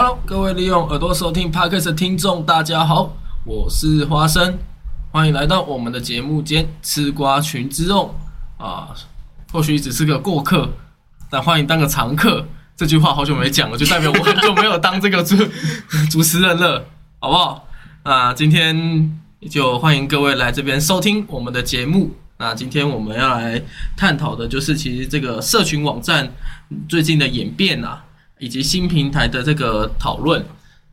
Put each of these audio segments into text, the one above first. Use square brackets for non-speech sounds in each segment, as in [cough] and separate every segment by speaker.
Speaker 1: Hello，各位利用耳朵收听 Podcast 的听众，大家好，我是花生，欢迎来到我们的节目间吃瓜群之众啊。或许只是个过客，但欢迎当个常客。这句话好久没讲了，就代表我很久没有当这个主 [laughs] 主持人了，好不好？那今天就欢迎各位来这边收听我们的节目。那今天我们要来探讨的就是，其实这个社群网站最近的演变啊，以及新平台的这个讨论。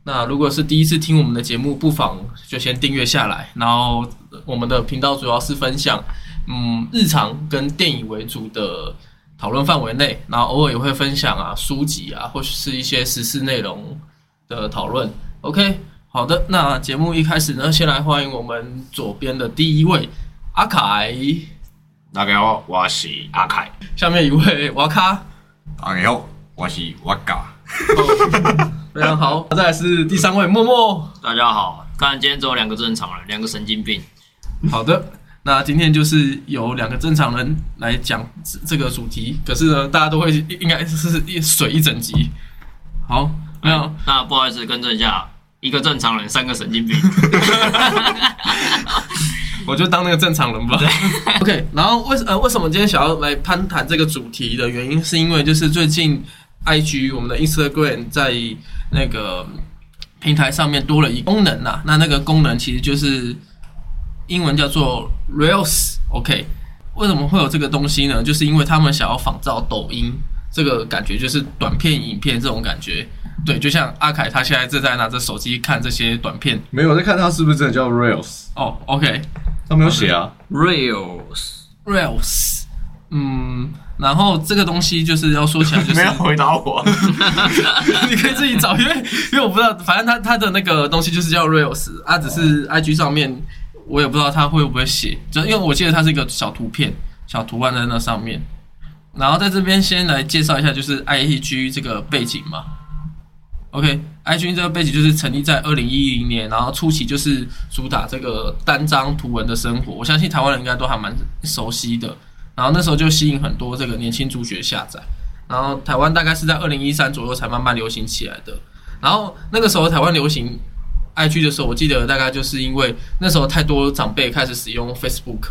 Speaker 1: 那如果是第一次听我们的节目，不妨就先订阅下来。然后我们的频道主要是分享，嗯，日常跟电影为主的讨论范围内，然后偶尔也会分享啊书籍啊，或是一些时事内容的讨论。OK，好的，那节目一开始呢，先来欢迎我们左边的第一位。阿凯，
Speaker 2: 大家好，我是阿凯。
Speaker 1: 下面一位瓦卡，
Speaker 2: 大家好，我是瓦嘎。
Speaker 1: 非常好，再来是第三位默默。
Speaker 3: 大家好，看今天只有两个正常人，两个神经病。
Speaker 1: 好的，那今天就是有两个正常人来讲这个主题，可是呢，大家都会应该是一水一整集。好，没有，
Speaker 3: 那不好意思，更正一下，一个正常人，三个神经病。[laughs]
Speaker 1: 我就当那个正常人吧。[laughs] OK，然后为呃为什么今天想要来攀谈这个主题的原因，是因为就是最近 IG 我们的 Instagram 在那个平台上面多了一功能呐。那那个功能其实就是英文叫做 Reels。OK，为什么会有这个东西呢？就是因为他们想要仿造抖音这个感觉，就是短片影片这种感觉。对，就像阿凯他现在正在拿着手机看这些短片，
Speaker 2: 没有在看他是不是真的叫 Reels。
Speaker 1: 哦，OK。
Speaker 2: 他没有写啊
Speaker 3: ，reels，reels，
Speaker 1: 嗯，然后这个东西就是要说起来，就是 [laughs]
Speaker 2: 没有回答我，[laughs]
Speaker 1: 你可以自己找，因为因为我不知道，反正他他的那个东西就是叫 reels，啊，只是 IG 上面我也不知道他会不会写，就因为我记得它是一个小图片、小图案在那上面，然后在这边先来介绍一下，就是 IG 这个背景嘛。OK，IG 这个背景就是成立在二零一零年，然后初期就是主打这个单张图文的生活，我相信台湾人应该都还蛮熟悉的。然后那时候就吸引很多这个年轻族学下载，然后台湾大概是在二零一三左右才慢慢流行起来的。然后那个时候台湾流行 IG 的时候，我记得大概就是因为那时候太多长辈开始使用 Facebook。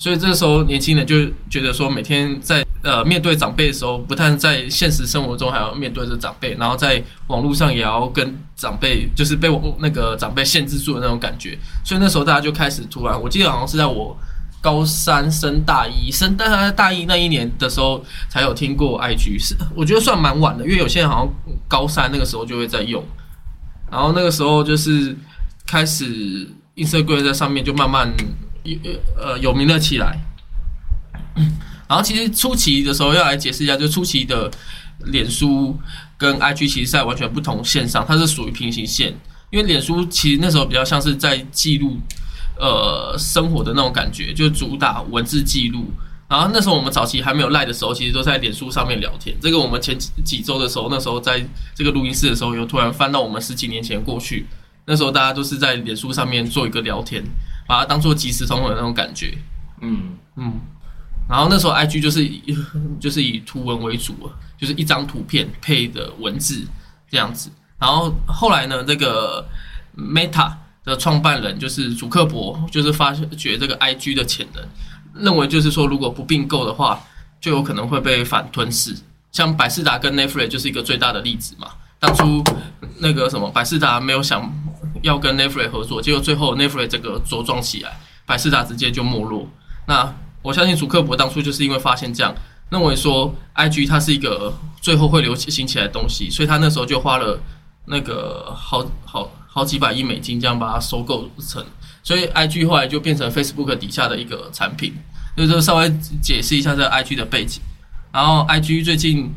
Speaker 1: 所以这时候，年轻人就觉得说，每天在呃面对长辈的时候，不但在现实生活中还要面对着长辈，然后在网络上也要跟长辈，就是被那个长辈限制住的那种感觉。所以那时候大家就开始突然，我记得好像是在我高三升大一升大大一那一年的时候，才有听过 IG，是我觉得算蛮晚的，因为有些人好像高三那个时候就会在用，然后那个时候就是开始 Instagram 在上面就慢慢。呃，有名了起来。然后其实初期的时候要来解释一下，就初期的脸书跟 IG 其实在完全不同线上，它是属于平行线。因为脸书其实那时候比较像是在记录呃生活的那种感觉，就主打文字记录。然后那时候我们早期还没有赖的时候，其实都在脸书上面聊天。这个我们前几几周的时候，那时候在这个录音室的时候，又突然翻到我们十几年前过去，那时候大家都是在脸书上面做一个聊天。把它当做即时通的那种感觉，嗯嗯，然后那时候 I G 就是以 [laughs] 就是以图文为主，就是一张图片配的文字这样子。然后后来呢，这个 Meta 的创办人就是祖克伯，就是发觉这个 I G 的潜能，认为就是说如果不并购的话，就有可能会被反吞噬。像百事达跟 Netflix 就是一个最大的例子嘛。当初那个什么百事达没有想。要跟 Netflix 合作，结果最后 Netflix 这个茁壮起来，百事达直接就没落。那我相信祖克伯当初就是因为发现这样，认为说 IG 它是一个最后会流行起来的东西，所以他那时候就花了那个好好好几百亿美金这样把它收购成，所以 IG 后来就变成 Facebook 底下的一个产品。就是稍微解释一下这 IG 的背景。然后 IG 最近，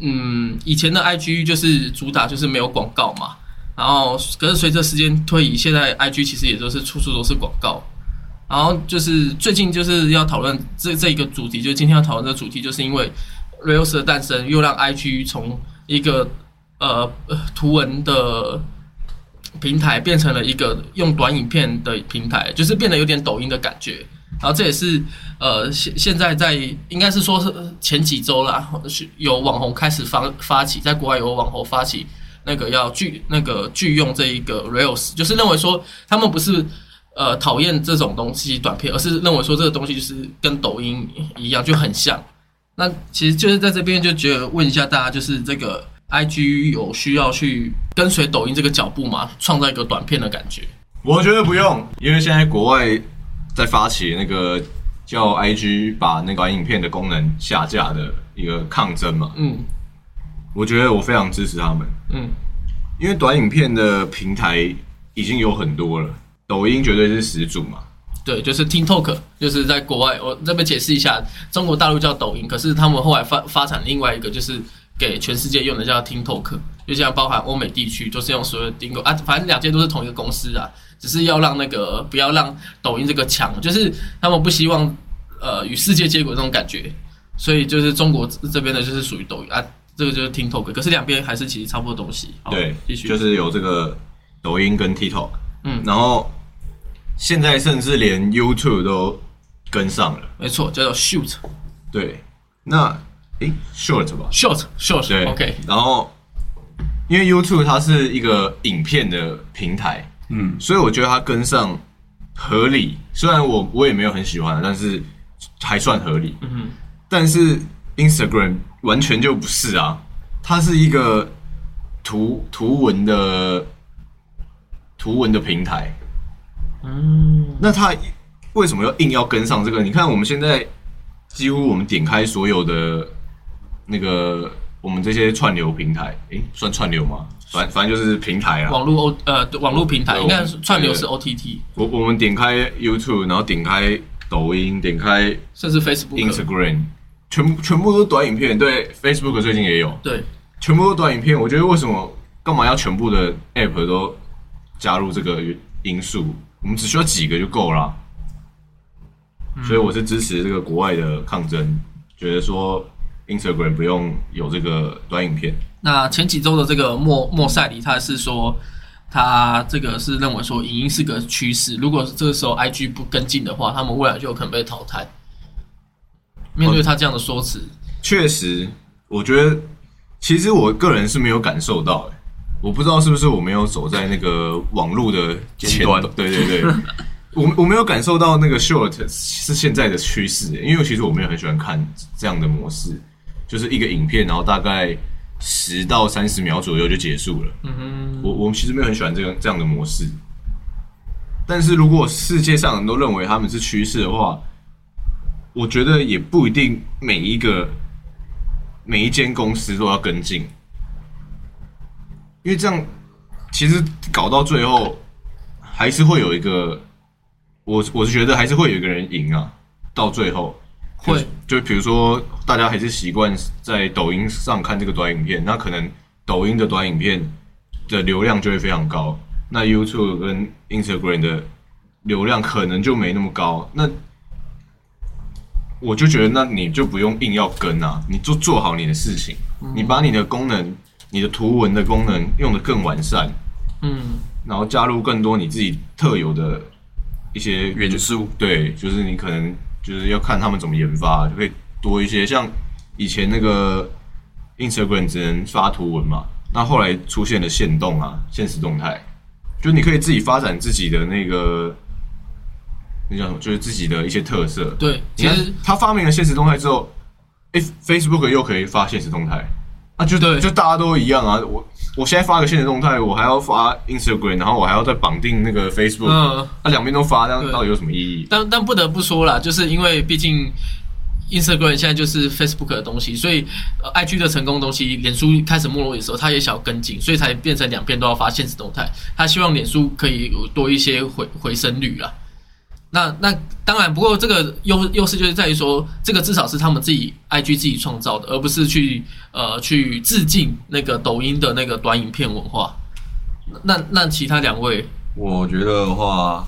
Speaker 1: 嗯，以前的 IG 就是主打就是没有广告嘛。然后，可是随着时间推移，现在 I G 其实也都是处处都是广告。然后就是最近就是要讨论这这一个主题，就今天要讨论的主题，就是因为 Reels 的诞生，又让 I G 从一个呃图文的平台变成了一个用短影片的平台，就是变得有点抖音的感觉。然后这也是呃现现在在应该是说是前几周啦，是有网红开始发发起，在国外有网红发起。那个要拒那个拒用这一个 Reels，就是认为说他们不是呃讨厌这种东西短片，而是认为说这个东西就是跟抖音一样就很像。那其实就是在这边就觉得问一下大家，就是这个 IG 有需要去跟随抖音这个脚步吗？创造一个短片的感觉？
Speaker 2: 我觉得不用，因为现在国外在发起那个叫 IG 把那个短影片的功能下架的一个抗争嘛。
Speaker 1: 嗯
Speaker 2: 我觉得我非常支持他们，
Speaker 1: 嗯，
Speaker 2: 因为短影片的平台已经有很多了，抖音绝对是始祖嘛。
Speaker 1: 对，就是 TikTok，就是在国外，我这边解释一下，中国大陆叫抖音，可是他们后来发发展另外一个，就是给全世界用的叫 TikTok，就像包含欧美地区都是用所谓的 Dingo 啊，反正两间都是同一个公司啊，只是要让那个不要让抖音这个强，就是他们不希望呃与世界接轨这种感觉，所以就是中国这边的就是属于抖音啊，这个就是 TikTok，可是两边还是其实差不多东西。好
Speaker 2: 对
Speaker 1: 继，续
Speaker 2: 就是有这个抖音跟 TikTok，
Speaker 1: 嗯
Speaker 2: 然后现在甚至连 YouTube 都跟上了。
Speaker 1: 没错，叫做 Shoot
Speaker 2: 对，那诶 Short 吧
Speaker 1: ，Short Short
Speaker 2: 对
Speaker 1: OK，
Speaker 2: 然后因为 YouTube 它是一个影片的平台，
Speaker 4: 嗯，
Speaker 2: 所以我觉得它跟上合理。虽然我我也没有很喜欢，但是还算合理。
Speaker 1: 嗯哼，
Speaker 2: 但是 Instagram 完全就不是啊，它是一个图图文的图文的平台。
Speaker 1: 嗯，
Speaker 2: 那它为什么要硬要跟上这个？你看我们现在几乎我们点开所有的那个我们这些串流平台，诶，算串流吗？反反正就是平台啊。
Speaker 1: 网络 O 呃网络平台
Speaker 2: 对
Speaker 1: 应该是串流是 OTT，
Speaker 2: 我我们点开 YouTube，然后点开抖音，点开
Speaker 1: 甚至 Facebook。
Speaker 2: Instagram，全部全部都是短影片。对，Facebook 最近也有，
Speaker 1: 对，
Speaker 2: 全部都是短影片。我觉得为什么干嘛要全部的 App 都加入这个因素？我们只需要几个就够了。所以我是支持这个国外的抗争，觉得说 Instagram 不用有这个短影片。
Speaker 1: 那前几周的这个莫莫塞里，他是说他这个是认为说影音是个趋势，如果这个时候 IG 不跟进的话，他们未来就有可能被淘汰。面对他这样的说辞，
Speaker 2: 确实，我觉得其实我个人是没有感受到、欸，我不知道是不是我没有走在那个网络的前
Speaker 4: 端。
Speaker 2: 对对对，[laughs] 我我没有感受到那个 short 是现在的趋势、欸，因为其实我没有很喜欢看这样的模式，就是一个影片，然后大概十到三十秒左右就结束了。
Speaker 1: 嗯哼，
Speaker 2: 我我其实没有很喜欢这个这样的模式，但是如果世界上人都认为他们是趋势的话，我觉得也不一定每一个每一间公司都要跟进，因为这样其实搞到最后还是会有一个，我我是觉得还是会有一个人赢啊，到最后
Speaker 1: 会。
Speaker 2: 就比如说大家还是习惯在抖音上看这个短影片，那可能抖音的短影片的流量就会非常高，那 YouTube 跟 Instagram 的流量可能就没那么高。那我就觉得，那你就不用硬要跟啊，你就做好你的事情，你把你的功能、你的图文的功能用的更完善，
Speaker 1: 嗯，
Speaker 2: 然后加入更多你自己特有的一些
Speaker 4: 元素，
Speaker 2: 对，就是你可能就是要看他们怎么研发，就可以多一些。像以前那个 Instagram 只能发图文嘛，那后来出现了限动啊、现实动态，就你可以自己发展自己的那个那叫什么，就是自己的一些特色。
Speaker 1: 对，其实
Speaker 2: 他发明了现实动态之后，哎、f a c e b o o k 又可以发现实动态，啊，就
Speaker 1: 对
Speaker 2: 就大家都一样啊。我我现在发个现实动态，我还要发 Instagram，然后我还要再绑定那个 Facebook，
Speaker 1: 嗯
Speaker 2: 那两边都发，这样到底有什么意义？
Speaker 1: 但但不得不说啦，就是因为毕竟 Instagram 现在就是 Facebook 的东西，所以、呃、IG 的成功的东西，脸书开始没落的时候，他也想要跟进，所以才变成两边都要发现实动态。他希望脸书可以有多一些回回升率啦。那那当然，不过这个优优势就是在于说，这个至少是他们自己 IG 自己创造的，而不是去呃去致敬那个抖音的那个短影片文化。那那其他两位，
Speaker 4: 我觉得的话，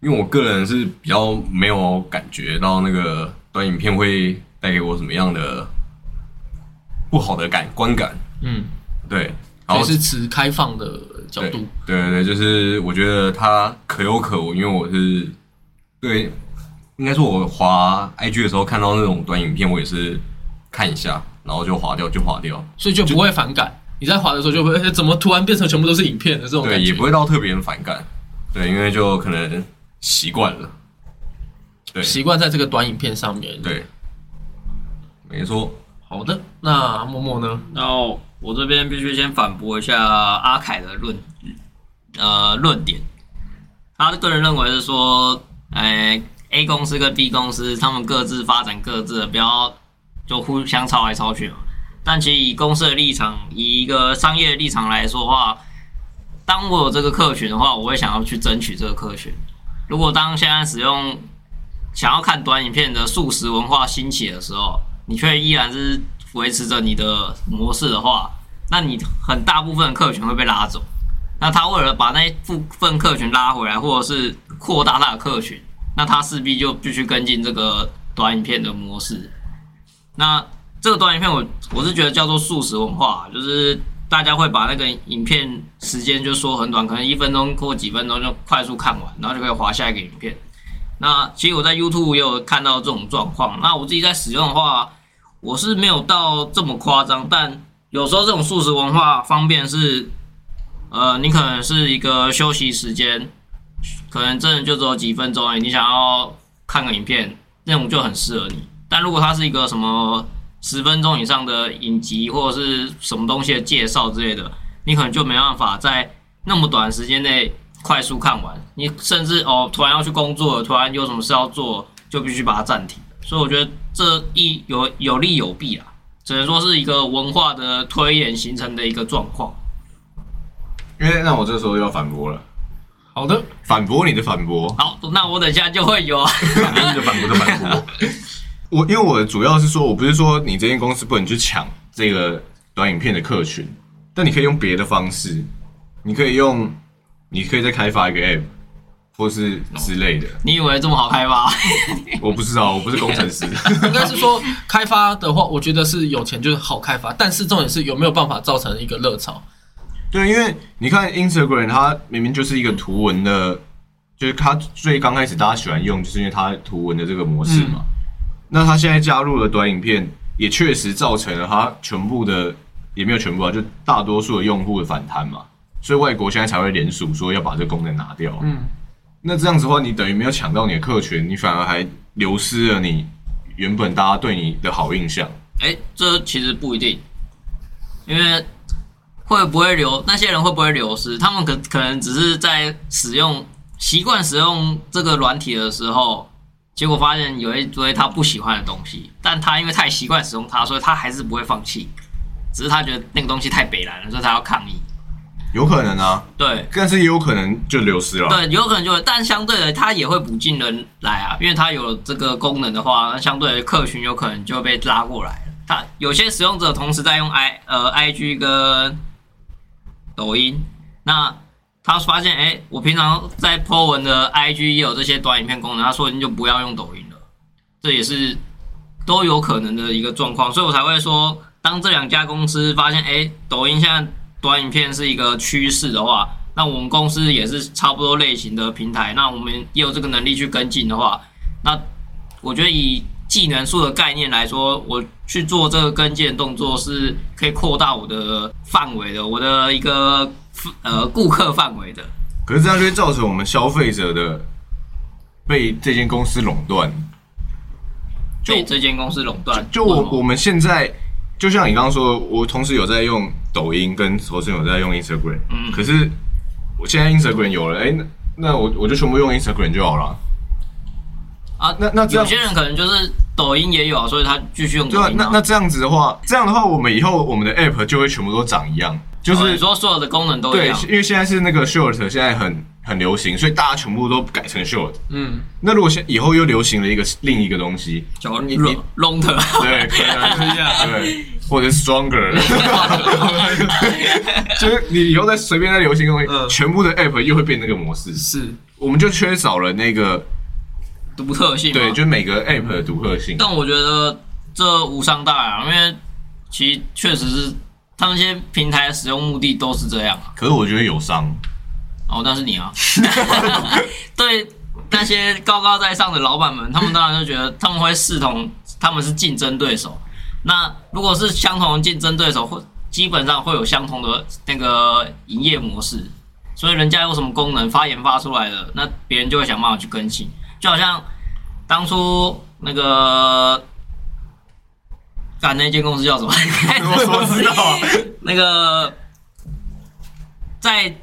Speaker 4: 因为我个人是比较没有感觉到那个短影片会带给我什么样的不好的感观感，
Speaker 1: 嗯，
Speaker 4: 对，然后
Speaker 1: 是持开放的角度。
Speaker 4: 对对对，就是我觉得它可有可无，因为我是对，应该说我滑 IG 的时候看到那种短影片，我也是看一下，然后就划掉就划掉。
Speaker 1: 所以就不会反感。你在滑的时候就会，哎怎么突然变成全部都是影片的这种
Speaker 4: 对，
Speaker 1: 感觉？
Speaker 4: 也不会到特别反感，对，因为就可能习惯了，对
Speaker 1: 习惯在这个短影片上面。，
Speaker 4: 对，没错，
Speaker 1: 好的，那默默呢？
Speaker 3: 那我这边必须先反驳一下阿凯的论呃论点，他个人认为是说，哎、a 公司跟 B 公司他们各自发展各自的，不要就互相抄来抄去嘛。但其实以公司的立场，以一个商业的立场来说的话，当我有这个客群的话，我会想要去争取这个客群。如果当现在使用想要看短影片的素食文化兴起的时候，你却依然是维持着你的模式的话，那你很大部分客群会被拉走。那他为了把那部分客群拉回来，或者是扩大他的客群，那他势必就必须跟进这个短影片的模式。那这个短影片我我是觉得叫做素食文化，就是大家会把那个影片时间就说很短，可能一分钟或几分钟就快速看完，然后就可以划下一个影片。那其实我在 YouTube 也有看到这种状况。那我自己在使用的话，我是没有到这么夸张，但有时候这种素食文化方便是，呃，你可能是一个休息时间，可能真的就只有几分钟而已，你想要看个影片，那种就很适合你。但如果它是一个什么十分钟以上的影集或者是什么东西的介绍之类的，你可能就没办法在那么短时间内快速看完。你甚至哦，突然要去工作，突然有什么事要做，就必须把它暂停。所以我觉得这一有有利有弊啊，只能说是一个文化的推演形成的一个状况。
Speaker 2: 因为那我这时候又要反驳了，
Speaker 1: 好的，
Speaker 2: 反驳你的反驳，
Speaker 3: 好，那我等一下就会有啊。
Speaker 2: 反驳你的反驳的反驳。我因为我主要是说，我不是说你这间公司不能去抢这个短影片的客群，但你可以用别的方式，你可以用，你可以再开发一个 app，或是之类的。
Speaker 3: 你以为这么好开发？
Speaker 2: 我不知道，我不是工程师。[laughs]
Speaker 1: 应该是说开发的话，我觉得是有钱就是好开发，但是重点是有没有办法造成一个热潮。
Speaker 2: 对，因为你看 Instagram，它明明就是一个图文的，就是它最刚开始大家喜欢用，就是因为它图文的这个模式嘛。那它现在加入了短影片，也确实造成了它全部的，也没有全部啊，就大多数的用户的反弹嘛。所以外国现在才会联署说要把这个功能拿掉。
Speaker 1: 嗯，
Speaker 2: 那这样子的话，你等于没有抢到你的客群，你反而还流失了你原本大家对你的好印象。
Speaker 3: 哎、这其实不一定，因为会不会流那些人会不会流失？他们可可能只是在使用习惯使用这个软体的时候，结果发现有一堆他不喜欢的东西，但他因为太习惯使用它，所以他还是不会放弃，只是他觉得那个东西太北蓝了，所以他要抗议。
Speaker 2: 有可能啊，
Speaker 3: 对
Speaker 2: 但是也有可能就流失了。
Speaker 3: 对，有可能就会，但相对的，他也会补进人来啊，因为他有了这个功能的话，那相对的客群有可能就被拉过来了。他有些使用者同时在用 i 呃 IG 跟抖音，那他发现，哎、我平常在 po 文的 IG 也有这些短影片功能，他说你就不要用抖音了，这也是都有可能的一个状况，所以我才会说，当这两家公司发现，哎、抖音现在短影片是一个趋势的话，那我们公司也是差不多类型的平台，那我们也有这个能力去跟进的话，那我觉得以技能树的概念来说，我去做这个跟进的动作是可以扩大我的范围的，我的一个呃顾客范围的。
Speaker 2: 可是这样就会造成我们消费者的被这间公司垄断。
Speaker 3: 被这间公司垄断，
Speaker 2: 就我我们现在，就像你刚刚说的，我同时有在用抖音，跟同时有在用 Instagram。
Speaker 3: 嗯
Speaker 2: 可是我现在 Instagram 有了，哎、那那我我就全部用 Instagram 就好了。
Speaker 3: 啊，
Speaker 2: 那那这样
Speaker 3: 有些人可能就是抖音也有啊，所以他继续用抖
Speaker 2: 对那那这样子的话，这样的话，我们以后我们的 App 就会全部都长一样，就是、
Speaker 3: 说所有的功能都一
Speaker 2: 对，因为现在是那个 Short，现在很很流行，所以大家全部都改成 Short。
Speaker 1: 嗯，
Speaker 2: 那如果现以后又流行了一个另一个东西，
Speaker 3: 叫
Speaker 2: 你你
Speaker 3: long 的，
Speaker 2: 对，[laughs] 可以啊，[laughs] 对，或者 Stronger，[laughs] 就是你以后再随便再流行的东西，
Speaker 1: 嗯。
Speaker 2: 全部的 App 又会变那个模式，
Speaker 1: 是。
Speaker 2: 我们就缺少了那个
Speaker 3: 独特性
Speaker 2: 对，就是每个 App 的独特性。
Speaker 3: 但我觉得这无伤大雅，因为其实确实是他们那些平台的使用目的都是这样啊。
Speaker 2: 可是我觉得有伤，
Speaker 3: 哦，那是你啊。[laughs] 对那些高高在上的老板们，他们当然就觉得他们会视同他们是竞争对手。那如果是相同的竞争对手，会基本上会有相同的那个营业模式，所以人家有什么功能发研发出来的，那别人就会想办法去更新。就好像当初那个，干那间公司叫什么？
Speaker 2: 我我知道啊，[laughs]
Speaker 3: 那个在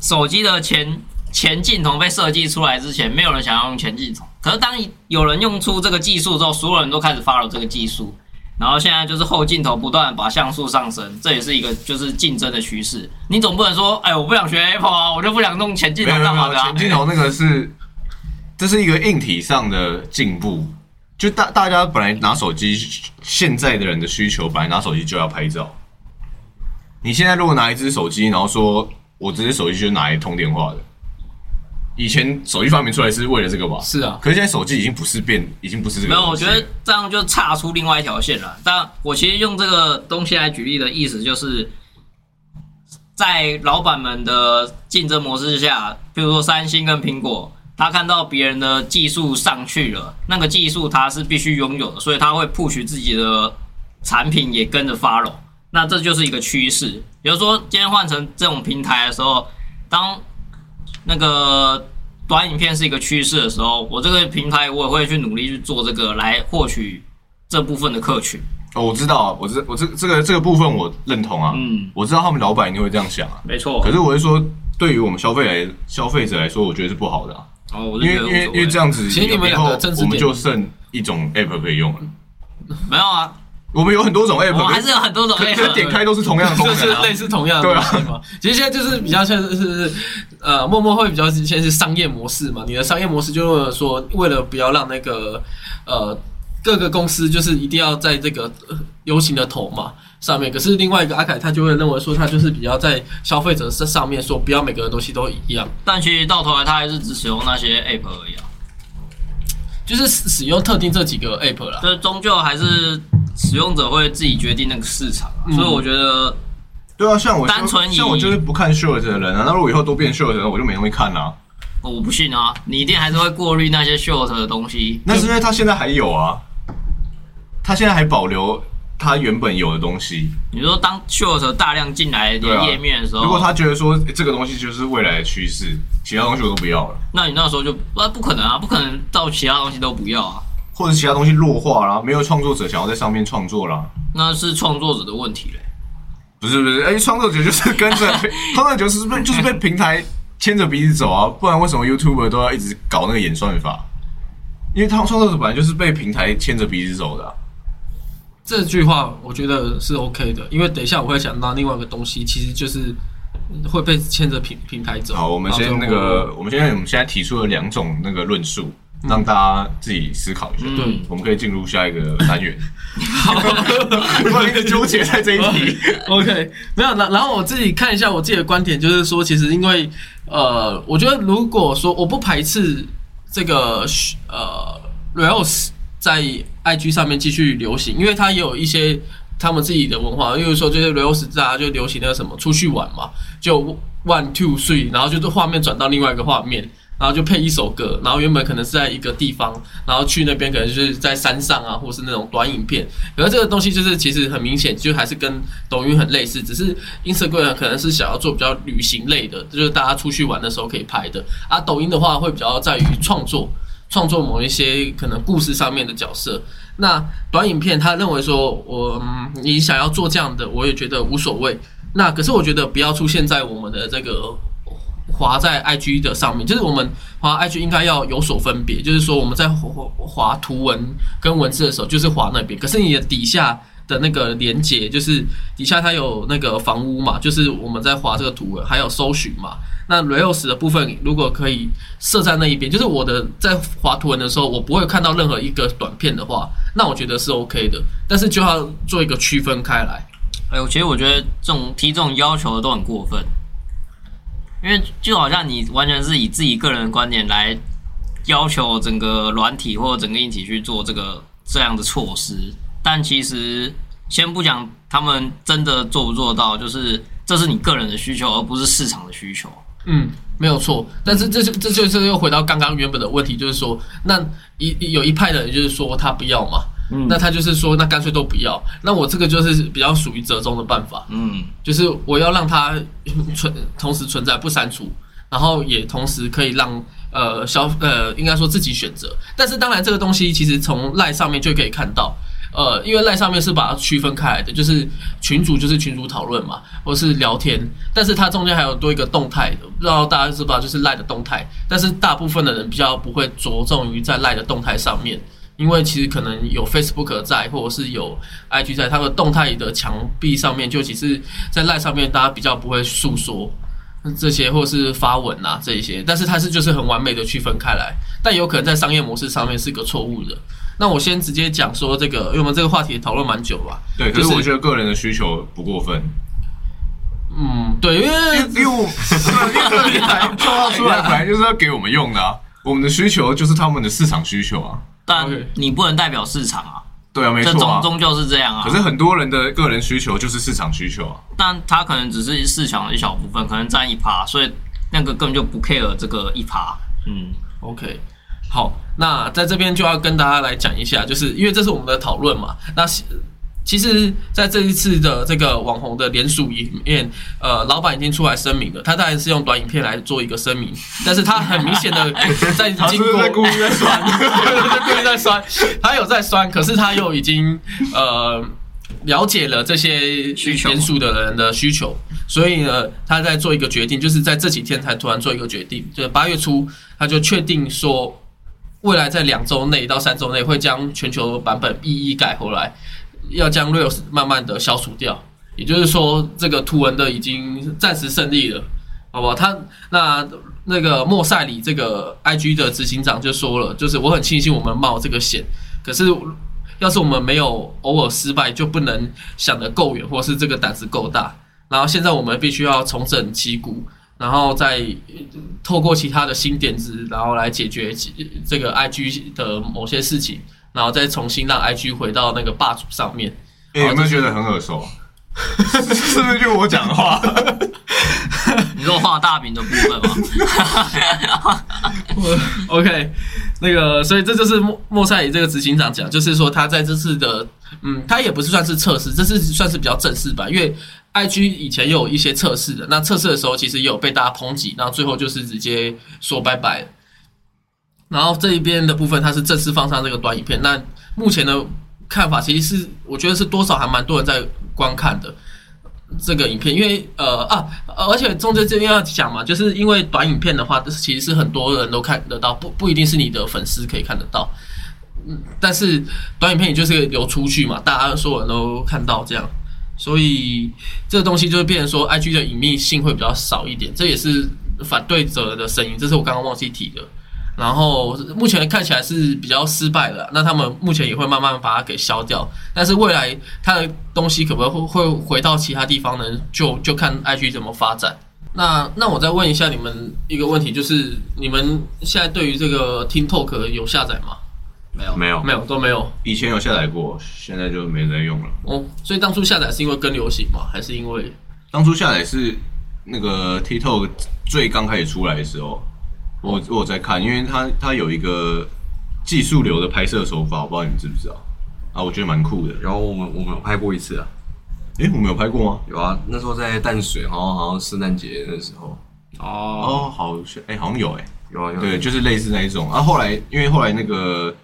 Speaker 3: 手机的前前镜头被设计出来之前，没有人想要用前镜头。可是当有人用出这个技术之后，所有人都开始 follow 这个技术。然后现在就是后镜头不断把像素上升，这也是一个就是竞争的趋势。你总不能说，哎，我不想学 Apple 啊，我就不想弄前镜头干嘛的、啊？
Speaker 2: 前镜头那个是，这是一个硬体上的进步。就大大家本来拿手机，现在的人的需求本来拿手机就要拍照。你现在如果拿一只手机，然后说我这只手机就是拿来通电话的，以前手机发明出来是为了这个吧？
Speaker 1: 是啊，
Speaker 2: 可是现在手机已经不是变，已经不是这个
Speaker 3: 没有，我觉得这样就岔出另外一条线了。但我其实用这个东西来举例的意思，就是在老板们的竞争模式下，比如说三星跟苹果，他看到别人的技术上去了，那个技术他是必须拥有的，所以他会 push 自己的产品也跟着 follow。那这就是一个趋势。比如说，今天换成这种平台的时候，当那个短影片是一个趋势的时候，我这个平台我也会去努力去做这个，来获取这部分的客群。
Speaker 2: 哦，我知道啊，我知我这这个这个部分我认同啊，
Speaker 3: 嗯，
Speaker 2: 我知道他们老板一定会这样想啊。
Speaker 3: 没错
Speaker 2: 可是我是说，对于我们消费来消费者来说，我觉得是不好的啊。
Speaker 3: 哦，我
Speaker 2: 因
Speaker 3: 就觉得无所谓
Speaker 2: 为因为因为这样子，
Speaker 1: 其实你们两个
Speaker 2: 我们
Speaker 1: 点
Speaker 2: 就剩一种 app 可以用了。
Speaker 3: 没有啊，
Speaker 2: 我们有很多种 app，
Speaker 3: 们还是有很多种
Speaker 2: 可可是
Speaker 3: app
Speaker 2: 点开都是同样的功
Speaker 1: 就是
Speaker 2: 能啊。
Speaker 1: 类似同样的东西嘛。其实现在就是比较像是是呃，陌陌会比较先是商业模式嘛。你的商业模式就是说，为了不要让那个呃各个公司就是一定要在这个呃流行的头嘛上面。可是另外一个阿凯他就会认为说，他就是比较在消费者这上面说，不要每个东西都一样，
Speaker 3: 但其实到头来他还是只使用那些 app 而已啊，
Speaker 1: 就是使使用特定这几个 app 啦。
Speaker 3: 就是终究还是使用者会自己决定那个市场啊、
Speaker 1: 嗯
Speaker 3: 所以我觉得
Speaker 2: 对啊，像我
Speaker 3: 单纯以
Speaker 2: 像我就是不看 short 的人啊，那如果以后都变 short 的，我就没东西看啦、
Speaker 3: 哦我不信啊，你一定还是会过滤那些 short 的东西。
Speaker 2: 那是因为他现在还有啊，他现在还保留他原本有的东西。
Speaker 3: 你说当 short 大量进来的
Speaker 2: 对啊
Speaker 3: 页面的时候，
Speaker 2: 如果他觉得说、诶这个东西就是未来的趋势，其他东西我都不要了，
Speaker 3: 那你那时候就那不可能啊，不可能到其他东西都不要啊，
Speaker 2: 或者其他东西弱化啦，没有创作者想要在上面创作啦。
Speaker 3: 那是创作者的问题嘞。
Speaker 2: 不是不是，哎、创作者就是跟着 [laughs] 创作者就是被就是被平台牵着鼻子走啊，不然为什么 YouTuber 都要一直搞那个演算法？因为他创作者本来就是被平台牵着鼻子走的啊、
Speaker 1: 这句话我觉得是 OK 的，因为等一下我会想到另外一个东西，其实就是会被牵着平平台走。
Speaker 2: 好，我们先那个，我们现在我们现在提出了两种那个论述，让大家自己思考一下。
Speaker 3: 嗯
Speaker 1: 对
Speaker 2: 我们可以进入下一个单元。不然一直纠结在这一题。
Speaker 1: OK，没有，然然后我自己看一下我自己的观点，就是说，其实因为呃，我觉得如果说我不排斥这个呃 r e a l s 在 IG 上面继续流行，因为它也有一些他们自己的文化，例如说就是 Reels 大家就流行那个什么出去玩嘛，就 one two three，然后就是画面转到另外一个画面。然后就配一首歌，然后原本可能是在一个地方，然后去那边可能就是在山上啊，或是那种短影片。可是这个东西就是其实很明显，就还是跟抖音很类似，只是 Instagram 可能是想要做比较旅行类的，就是大家出去玩的时候可以拍的。啊，抖音的话会比较在于创作，创作某一些可能故事上面的角色。那短影片，他认为说我、你想要做这样的，我也觉得无所谓。那可是我觉得不要出现在我们的这个滑在 IG 的上面，就是我们滑 IG 应该要有所分别，就是说我们在滑滑图文跟文字的时候，就是滑那边，可是你的底下的那个连接，就是底下它有那个房屋嘛，就是我们在划这个图文，还有搜寻嘛。那 Reels 的部分如果可以设在那一边，就是我的在划图文的时候，我不会看到任何一个短片的话，那我觉得是 OK 的，但是就要做一个区分开来。
Speaker 3: 哎呦，其实我觉得这种提这种要求的都很过分，因为就好像你完全是以自己个人的观点来要求整个软体或者整个硬体去做这个这样的措施，但其实先不讲他们真的做不做到，就是这是你个人的需求，而不是市场的需求。
Speaker 1: 嗯，没有错，但是这就这就是又回到刚刚原本的问题，就是说，那一有一派的人就是说他不要嘛，
Speaker 3: 嗯
Speaker 1: 那他就是说，那干脆都不要。那我这个就是比较属于折中的办法，
Speaker 3: 嗯，
Speaker 1: 就是我要让它存同时存在不删除，然后也同时可以让呃消呃应该说自己选择。但是当然这个东西其实从赖上面就可以看到。呃，因为赖上面是把它区分开来的，就是群主就是群主讨论嘛，或是聊天，但是它中间还有多一个动态的，不知道大家知不知道，就是赖的动态。但是大部分的人比较不会着重于在赖的动态上面，因为其实可能有 Facebook 在，或者是有 IG 在，它的动态的墙壁上面，就其实在赖上面大家比较不会诉说这些，或是发文啊这一些，但是它是就是很完美的区分开来，但有可能在商业模式上面是个错误的。那我先直接讲说这个，因为我们这个话题讨论蛮久吧。
Speaker 2: 对，可
Speaker 1: 是是
Speaker 2: 我觉得个人的需求不过分，
Speaker 1: 嗯，对，因为
Speaker 2: 因为我对因为平台创造出来本来就是要给我们用的啊，我们的需求就是他们的市场需求啊，
Speaker 3: 但你不能代表市场啊，
Speaker 2: 对啊，没
Speaker 3: 这
Speaker 2: 错啊。
Speaker 3: 终终究是这样啊。
Speaker 2: 可是很多人的个人需求就是市场需求啊，
Speaker 3: 但他可能只是市场的一小部分，可能占一趴，所以那个根本就不 care 这个一趴。嗯
Speaker 1: ，OK，好，那在这边就要跟大家来讲一下，就是因为这是我们的讨论嘛。那其其实，在这一次的这个网红的联署里面，呃，老板已经出来声明了，他当然是用短影片来做一个声明，但是他很明显的在 [laughs] 经过
Speaker 2: 在故意在酸，[laughs]
Speaker 1: 他故意在酸，他有在酸，可是他又已经呃了解了这些联署的人的需求，所以呢，他在做一个决定，就是在这几天才突然做一个决定，就是八月初他就确定说，未来在两周内到三周内会将全球版本一一改回来，要将 Reels 慢慢的消除掉，也就是说，这个图文的已经暂时胜利了。好不好？他那那个莫塞里这个 IG 的执行长就说了，就是我很庆幸我们冒这个险，可是要是我们没有偶尔失败，就不能想得够远，或是这个胆子够大。然后现在我们必须要重整旗鼓，然后再呃透过其他的新点子，然后来解决其这个 IG 的某些事情，然后再重新让 IG 回到那个霸主上面。
Speaker 2: 哎、有没有觉得很耳熟？是不是就我讲话？[laughs]
Speaker 3: 你说画大饼的部分吗？[laughs]
Speaker 1: OK，那个，所以这就是莫莫塞里这个执行长讲，就是说他在这次的，嗯，他也不是算是测试，这次算是比较正式吧，因为 IG 以前有一些测试的，那测试的时候其实也有被大家抨击，然后最后就是直接说拜拜。然后这一边的部分，它是正式放上这个短影片。那目前的看法，其实是我觉得是多少还蛮多人在观看的这个影片，因为呃啊，而且中间这边要讲嘛，就是因为短影片的话，其实是很多人都看得到，不不一定是你的粉丝可以看得到。嗯，但是短影片也就是流出去嘛，大家所有人都看到这样，所以这个东西就会变成说，IG 的隐秘性会比较少一点，这也是反对者的声音，这是我刚刚忘记提的。然后目前看起来是比较失败的，那他们目前也会慢慢把它给消掉，但是未来它的东西可不可以会会回到其他地方呢？就就看 IG 怎么发展。那那我再问一下你们一个问题，就是你们现在对于这个听 TikTok 有下载吗？
Speaker 3: 没有，
Speaker 4: 没有
Speaker 1: 没有，都没有。
Speaker 2: 以前有下载过，现在就没人在用了。
Speaker 1: 哦，所以当初下载是因为跟流行吗？还是因为
Speaker 2: 当初下载是那个 TikTok 最刚开始出来的时候，我我在看，因为它它有一个技术流的拍摄手法，我不知道你们知不知道啊？我觉得蛮酷的。
Speaker 4: 然后我们我们有拍过一次啊，
Speaker 2: 诶，我们有拍过吗？
Speaker 4: 有啊，那时候在淡水，然后好像圣诞节那时候
Speaker 3: 哦，
Speaker 2: 哦，好像诶，好像有诶。
Speaker 4: 有啊有啊。
Speaker 2: 对，就是类似那一种啊。后来因为后来那个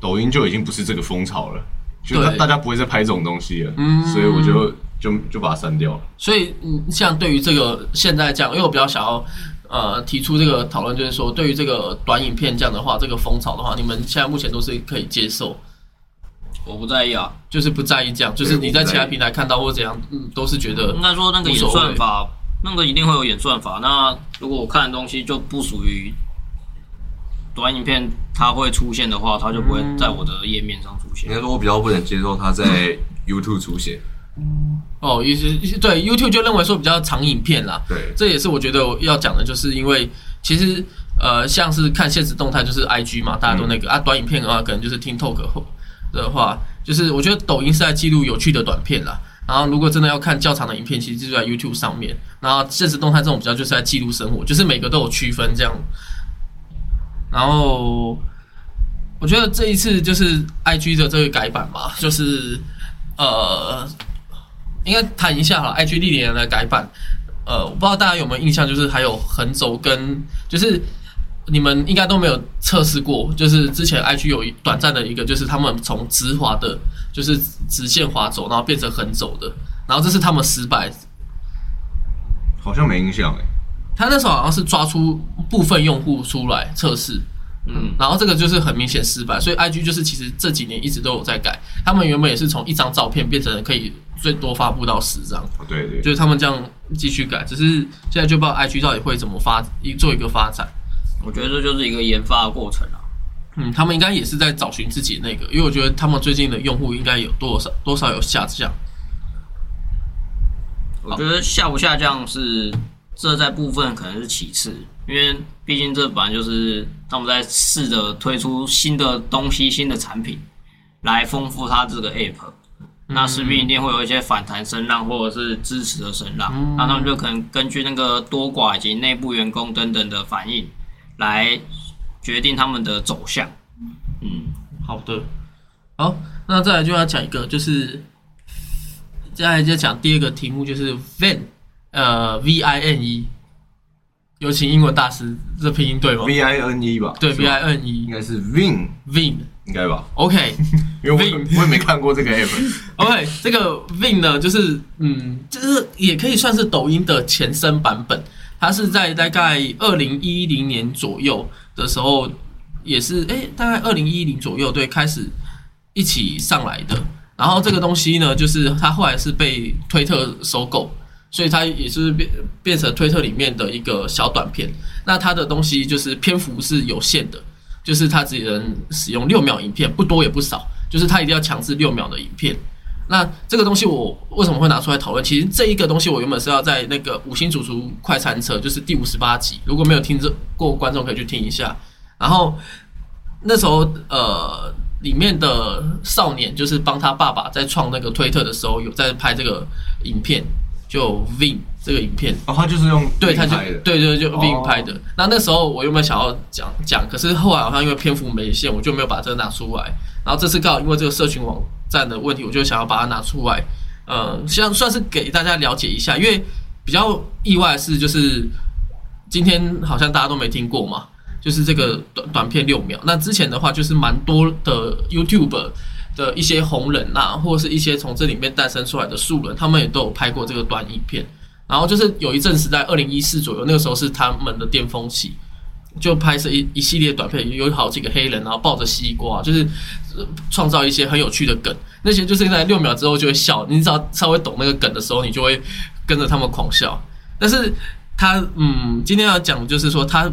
Speaker 2: 抖音就已经不是这个风潮了，就大家不会再拍这种东西了，
Speaker 1: 嗯
Speaker 2: 所以我就就就把它删掉了。
Speaker 1: 所以，嗯，像对于这个现在这样，因为我比较想要呃提出这个讨论，就是说，对于这个短影片这样的话，这个风潮的话，你们现在目前都是可以接受，
Speaker 3: 我不在意啊。
Speaker 1: 就是不在意这样，就是你在其他平台看到或怎样，嗯，都是觉得
Speaker 3: 应该说那个演算法，那个一定会有演算法。那如果我看的东西就不属于短影片，它会出现的话，它就不会在我的页面上出现
Speaker 4: 应。该说我比较不能接受它在 [laughs] YouTube 出现。
Speaker 1: 哦，也是对 YouTube 就认为说比较长影片啦，
Speaker 4: 对，
Speaker 1: 这也是我觉得要讲的，就是因为其实呃，像是看现实动态就是 IG 嘛，大家都那个、啊，短影片的话可能就是 TikTok 的话，就是我觉得抖音是在记录有趣的短片啦。然后如果真的要看较长的影片，其实就在 YouTube 上面。然后现实动态这种比较就是在记录生活，就是每个都有区分这样。然后我觉得这一次就是 IG 的这个改版吧，就是呃，应该谈一下哈，IG 历年的改版。呃，我不知道大家有没有印象，就是还有横轴跟就是你们应该都没有测试过，就是之前 IG 有一短暂的一个，就是他们从直滑的，就是直线滑走，然后变成横走的，然后这是他们失败。
Speaker 2: 好像没印象哎。
Speaker 1: 他那时候好像是抓出部分用户出来测试，
Speaker 3: 嗯，
Speaker 1: 然后这个就是很明显失败，所以 IG 就是其实这几年一直都有在改，他们原本也是从一张照片变成可以最多发布到十张，
Speaker 2: 哦对对，
Speaker 1: 就是他们这样继续改，只是现在就不知道 IG 到底会怎么发一做一个发展。
Speaker 3: 我觉得这就是一个研发的过程啊。
Speaker 1: 嗯，他们应该也是在找寻自己那个，因为我觉得他们最近的用户应该有多少多少有下降。
Speaker 3: 我觉得下不下降是这在部分可能是其次，因为毕竟这本来就是他们在试着推出新的东西、新的产品来丰富它这个 app，、那势必一定会有一些反弹声浪或者是支持的声浪，那他们就可能根据那个多寡以及内部员工等等的反应来决定他们的走向。嗯，
Speaker 1: 好的，好，那再来就要讲一个，就是再来就讲第二个题目，就是 Vin，呃，V I N E，有请英文大师，这拼音对吗
Speaker 2: ？V I N E 吧？
Speaker 1: 对，V I N E
Speaker 2: 应
Speaker 1: E
Speaker 2: 该是
Speaker 1: Vin，Vin。
Speaker 2: 应该吧
Speaker 1: ？OK [laughs]
Speaker 2: 因为我
Speaker 1: Vin
Speaker 2: 我也没看过这个 app。[laughs]
Speaker 1: OK，这个 Vin 呢，就是嗯，就是也可以算是抖音的前身版本。它是在大概二零一零年左右的时候，也是哎、大概二零一零左右对开始一起上来的。然后这个东西呢，就是它后来是被推特收购，所以它也是变变成推特里面的一个小短片。那它的东西就是篇幅是有限的，就是它只能使用六秒影片，不多也不少，就是它一定要强制六秒的影片。那这个东西我为什么会拿出来讨论？其实这一个东西我原本是要在那个五星主厨快餐车，就是第五十八集，如果没有听这过观众可以去听一下。然后那时候呃，里面的少年就是帮他爸爸在创那个推特的时候，有在拍这个影片，就 Vin 这个影片。
Speaker 2: 哦，他就是用
Speaker 1: 对，他就。对对，就 Vin
Speaker 2: 哦
Speaker 1: 拍的。那那时候我原本想要讲讲，可是后来好像因为篇幅没限，我就没有把这个拿出来。然后这次刚好因为这个社群网站的问题，我就想要把它拿出来，呃，像算是给大家了解一下。因为比较意外的是，就是今天好像大家都没听过嘛，就是这个短短片六秒。那之前的话，就是蛮多的 YouTube 的一些红人啊，或是一些从这里面诞生出来的素人，他们也都有拍过这个短影片。然后就是有一阵时在二零一四左右，那个时候是他们的巅峰期，就拍摄一一系列短片，有好几个黑人，然后抱着西瓜，就是创造一些很有趣的梗。那些就是在六秒之后就会笑，你只要稍微懂那个梗的时候，你就会跟着他们狂笑。但是他嗯，今天要讲的就是说他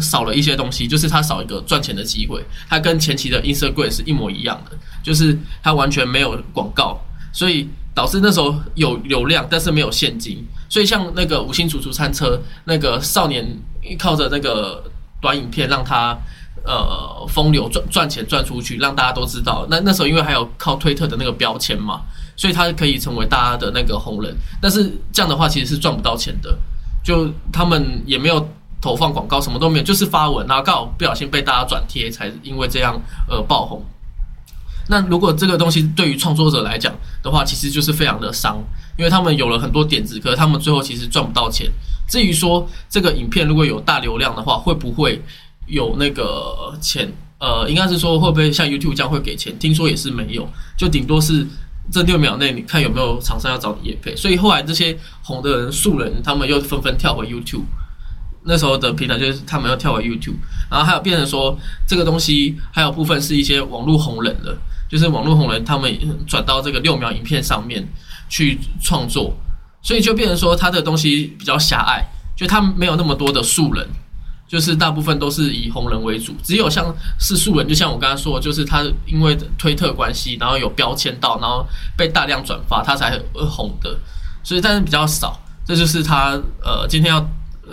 Speaker 1: 少了一些东西，就是他少一个赚钱的机会。他跟前期的 Instagram 是一模一样的，就是他完全没有广告，所以导致那时候有流量，但是没有现金。所以像那个五星主厨餐车，那个少年靠着那个短影片让他呃风流赚赚钱赚出去，让大家都知道。那那时候因为还有靠推特的那个标签嘛，所以他可以成为大家的那个红人。但是这样的话其实是赚不到钱的，就他们也没有投放广告，什么都没有，就是发文，然后刚好不小心被大家转贴，才因为这样而爆红。那如果这个东西对于创作者来讲的话，其实就是非常的伤，因为他们有了很多点子，可是他们最后其实赚不到钱。至于说这个影片如果有大流量的话，会不会有那个钱？呃，应该是说会不会像 YouTube 这样会给钱？听说也是没有，就顶多是这六秒内你看有没有厂商要找你业配。所以后来这些红的人、素人，他们又纷纷跳回 YouTube。那时候的平台就是他们要跳回 YouTube，然后还有变成说这个东西还有部分是一些网络红人的，就是网络红人他们转到这个六秒影片上面去创作，所以就变成说他的东西比较狭隘，就他没有那么多的素人，就是大部分都是以红人为主，只有像是素人，就像我刚刚说，就是他因为推特关系，然后有标签到，然后被大量转发，他才呃红的，所以但是比较少，这就是他呃今天要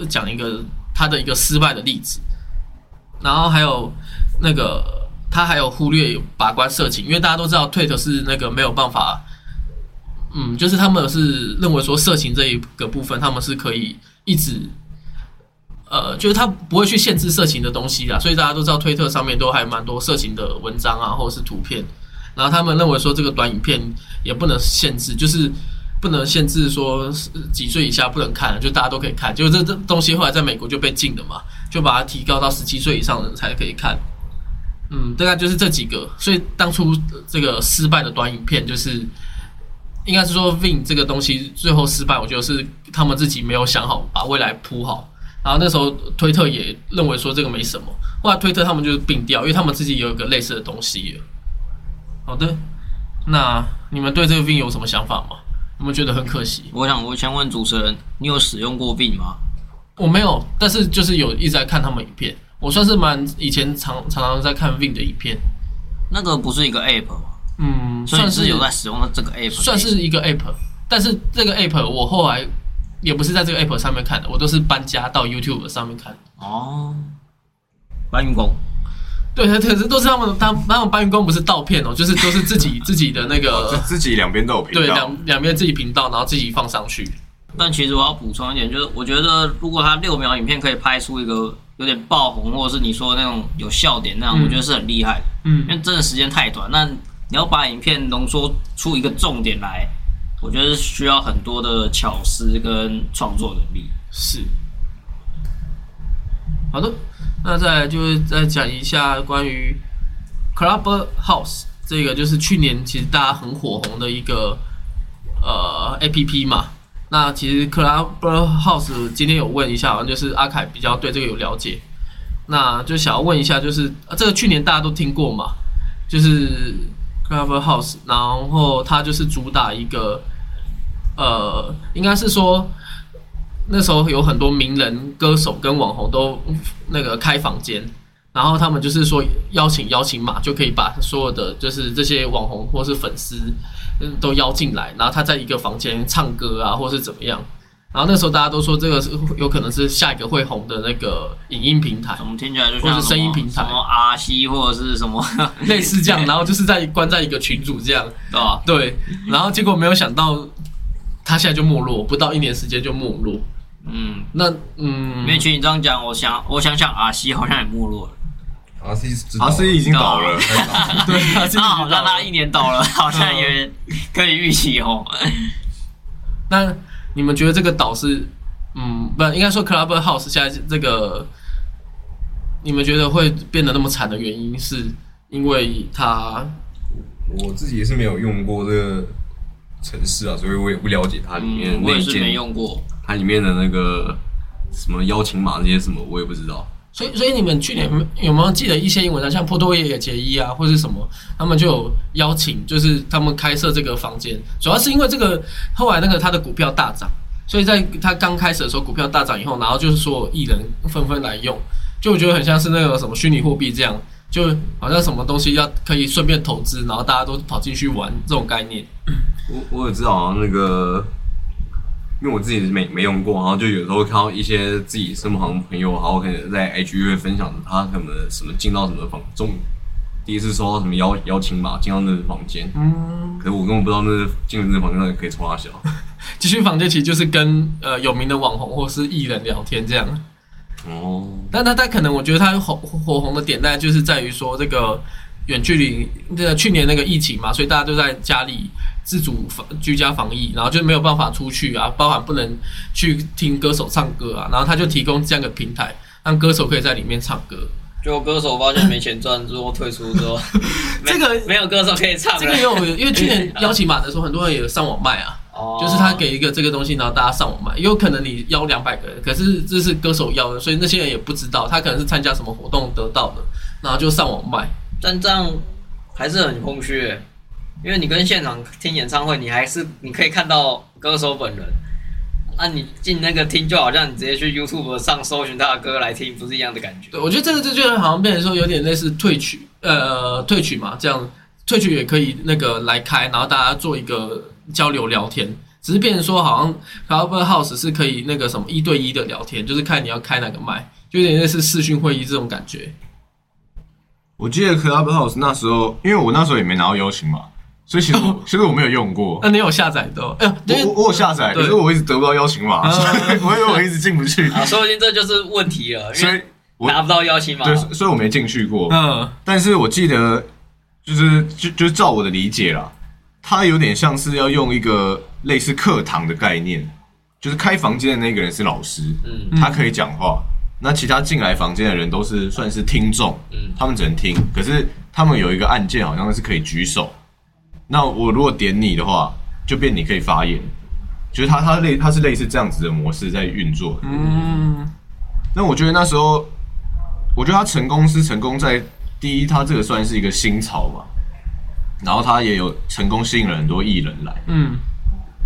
Speaker 1: 讲一个他的一个失败的例子，然后还有那个他还有忽略把关色情，因为大家都知道 t w i t 是那个没有办法，嗯，就是他们是认为说色情这一个部分他们是可以一直呃，就是他不会去限制色情的东西啦，所以大家都知道推特上面都还蛮多色情的文章啊，或者是图片。然后他们认为说这个短影片也不能限制，就是不能限制说是几岁以下不能看，就大家都可以看。就这这东西后来在美国就被禁了嘛，就把它提高到十七岁以上的人才可以看。嗯，大概就是这几个。所以当初这个失败的短影片，就是应该是说 Vin 这个东西最后失败，我觉得是他们自己没有想好把未来铺好。然后那时候推特也认为说这个没什么，后来推特他们就是并掉，因为他们自己有一个类似的东西。好的，那你们对这个 Vin 有什么想法吗？有没有觉得很可惜？
Speaker 3: 我想我想问主持人，你有使用过 Vin 吗？
Speaker 1: 我没有，但是就是有一直在看他们影片，我算是蛮以前常常常在看 Vin 的影片。
Speaker 3: 那个不是一个 App 吗？
Speaker 1: 嗯，算是
Speaker 3: 有在使用这个 App，
Speaker 1: 算是一个 app，但是这个 app 我后来也不是在这个 app 上面看的，我都是搬家到 YouTube 上面看。
Speaker 3: 哦。搬运工，
Speaker 1: 对，可是都是他们，他他们搬运工不是盗片哦，就是都是自己 [laughs] 自己的那
Speaker 2: 就
Speaker 1: 个，
Speaker 2: 自己两边都有频道
Speaker 1: 对两，两边自己频道，然后自己放上去。
Speaker 3: 但其实我要补充一点，就是我觉得如果他六秒影片可以拍出一个有点爆红，或者是你说的那种有笑点那样，
Speaker 1: 嗯
Speaker 3: 我觉得是很厉害的。
Speaker 1: 嗯
Speaker 3: 因为真的时间太短，那你要把影片浓缩出一个重点来，我觉得需要很多的巧思跟创作能力。
Speaker 1: 是。好的，那再来就是再讲一下关于 Clubhouse 这个，就是去年其实大家很火红的一个呃 APP 嘛。那其实 Clubhouse 今天有问一下，就是阿凯比较对这个有了解，那就想要问一下，就是、呃这个去年大家都听过嘛，就是 Clubhouse，然后它就是主打一个呃，应该是说那时候有很多名人、歌手跟网红都那个开房间，然后他们就是说邀请邀请码就可以把所有的就是这些网红或是粉丝嗯都邀进来，然后他在一个房间唱歌啊，或是怎么样。然后那时候大家都说这个是有可能是下一个会红的那个影音平台，
Speaker 3: 我们听起来就
Speaker 1: 或是声音平台
Speaker 3: 什么阿西或者是什么，[laughs]
Speaker 1: 类似这样，然后就是在关在一个群组这样，[laughs]
Speaker 3: 对吧？
Speaker 1: 对，然后结果没有想到他现在就没落，不到一年时间就没落。
Speaker 3: 嗯，
Speaker 1: 那嗯，
Speaker 3: 面群你这样讲，我想我想想 R C [laughs] 好像也没落了
Speaker 4: ，R C 是知道。
Speaker 2: 阿 C 已经倒了，
Speaker 1: 对，他是
Speaker 3: 那好像他一年倒了，[laughs] 好像也可以预期哦。[laughs]
Speaker 1: 那你们觉得这个岛是，嗯，不，应该说 Clubhouse 现在这个，你们觉得会变得那么惨的原因，是因为它，
Speaker 4: 我自己也是没有用过这个城市啊，所以我也不了解它里面
Speaker 3: 嗯，我也是没，用过。
Speaker 4: 它里面的那个什么邀请码这些什么，我也不知道。
Speaker 1: 所以所以你们去年有没有记得一些英文啊，像波多野结衣啊，或是什么，他们就有邀请，就是他们开设这个房间，主要是因为这个后来那个他的股票大涨，所以在他刚开始的时候股票大涨以后，然后就是说艺人纷纷来用，就我觉得很像是那个什么虚拟货币这样，就好像什么东西要可以顺便投资，然后大家都跑进去玩这种概念。
Speaker 4: 我我也知道，啊那个，因为我自己没没用过，然后就有时候看到一些自己身旁的朋友，然后可能在 IG 会分享他什么什么进到什么房中，第一次收到什么邀邀请码进到那个房间，
Speaker 1: 嗯，
Speaker 4: 可是我根本不知道那是进入那个房间到底可以冲他小。
Speaker 1: 继续房间其实就是跟呃有名的网红或是艺人聊天这样。
Speaker 4: 哦，
Speaker 1: 但他他可能我觉得他火火红的点，大概就是在于说这个远距离，这个去年那个疫情嘛，所以大家都在家里自主防居家防疫，然后就没有办法出去啊，包含不能去听歌手唱歌啊，然后他就提供这样的平台，让歌手可以在里面唱歌。
Speaker 3: 就歌手发现没钱赚之后退出之后，[laughs]
Speaker 1: 这个
Speaker 3: 没有歌手可以唱。
Speaker 1: 这个也有，因为去年邀请码的时候，很多人也上网卖啊。
Speaker 3: 哦
Speaker 1: 就是他给一个这个东西，然后大家上网卖，也有可能你邀两百个人，可是这是歌手邀的，所以那些人也不知道，他可能是参加什么活动得到的，然后就上网卖。
Speaker 3: 但这样还是很空虚耶，因为你跟现场听演唱会，你还是你可以看到歌手本人。那、你进那个听，就好像你直接去 YouTube 上搜寻他的歌来听，不是一样的感觉。
Speaker 1: 对，我觉得这个这就好像变成说有点类似退曲，呃，退曲嘛，这样退曲也可以那个来开，然后大家做一个交流聊天，只是变成说好像 Clubhouse 是可以那个什么一对一的聊天，就是看你要开哪个麦，就有点类似视讯会议这种感觉。
Speaker 2: 我记得 Clubhouse 那时候，因为我那时候也没拿到邀请码，所以其实我其实我没有用过。
Speaker 1: 那你有下载的？
Speaker 2: 我我我有下载，
Speaker 1: 对
Speaker 2: 可是我一直得不到邀请码，
Speaker 1: 啊
Speaker 2: 所以 [laughs] 我以为我一直进不去，
Speaker 3: 啊，说不定这就是问题了，因
Speaker 2: 所以
Speaker 3: 为
Speaker 2: 我
Speaker 3: 拿不到邀请码
Speaker 2: 对，。所以我没进去过。
Speaker 1: 嗯
Speaker 2: 但是我记得，就是就就是照我的理解啦，它有点像是要用一个类似课堂的概念，就是开房间的那个人是老师，
Speaker 3: 嗯
Speaker 2: 他可以讲话，那其他进来房间的人都是算是听众，
Speaker 3: 嗯
Speaker 2: 他们只能听，可是他们有一个按键好像是可以举手，那我如果点你的话，就变你可以发言，就是它它类它是类似这样子的模式在运作，
Speaker 1: 嗯
Speaker 2: 那我觉得那时候，我觉得他成功是成功在第一，他这个算是一个新潮嘛，然后他也有成功吸引了很多艺人来，
Speaker 1: 嗯，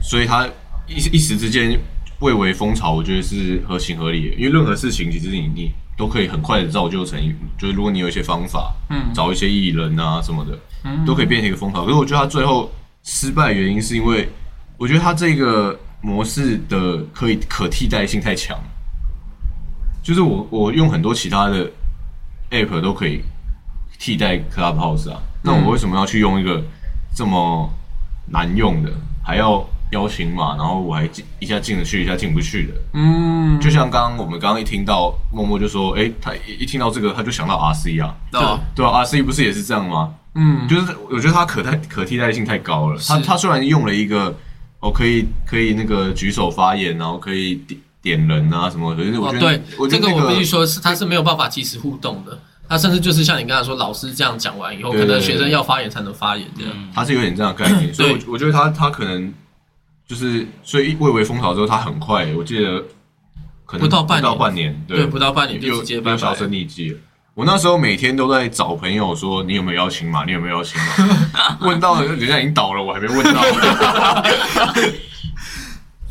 Speaker 2: 所以他一一时之间蔚为风潮，我觉得是合情合理的。因为任何事情其实你你都可以很快的造就成，就是如果你有一些方法，
Speaker 1: 嗯
Speaker 2: 找一些艺人啊什么的，
Speaker 1: 嗯
Speaker 2: 都可以变成一个风潮。可是我觉得他最后失败原因是因为，我觉得他这个模式的可以可替代性太强。就是我我用很多其他的 app 都可以替代 Clubhouse 啊，那我为什么要去用一个这么难用的，还要邀请码，然后我还进一下进得去，一下进不去的？
Speaker 1: 嗯，
Speaker 2: 就像刚刚我们刚刚一听到默默就说，诶，他一一听到这个他就想到 RC 啊，
Speaker 1: 对
Speaker 2: 对啊，RC 不是也是这样吗？
Speaker 1: 嗯
Speaker 2: 就是我觉得他可代可替代性太高了。它
Speaker 1: 是
Speaker 2: 它虽然用了一个哦，可以可以那个举手发言，然后可以点点人啊什么，可是我觉得、
Speaker 1: 哦对，这个
Speaker 2: 我觉得那
Speaker 1: 我必须说是他是没有办法及时互动的。他甚至就是像你刚才说，老师这样讲完以后，可能学生要发言才能发言这样。
Speaker 2: 他是有点这样的概念，所以我我觉得他他可能就是所以蔚为风潮之后，他很快，我记得可能
Speaker 1: 不到半年
Speaker 2: 不到半年，对，
Speaker 1: 对不到半年就接拜拜
Speaker 2: 又销声匿迹了。我那时候每天都在找朋友说你有没有邀请码，你有没有邀请码？[laughs] 问到人家已经倒了，我还没问到。[laughs]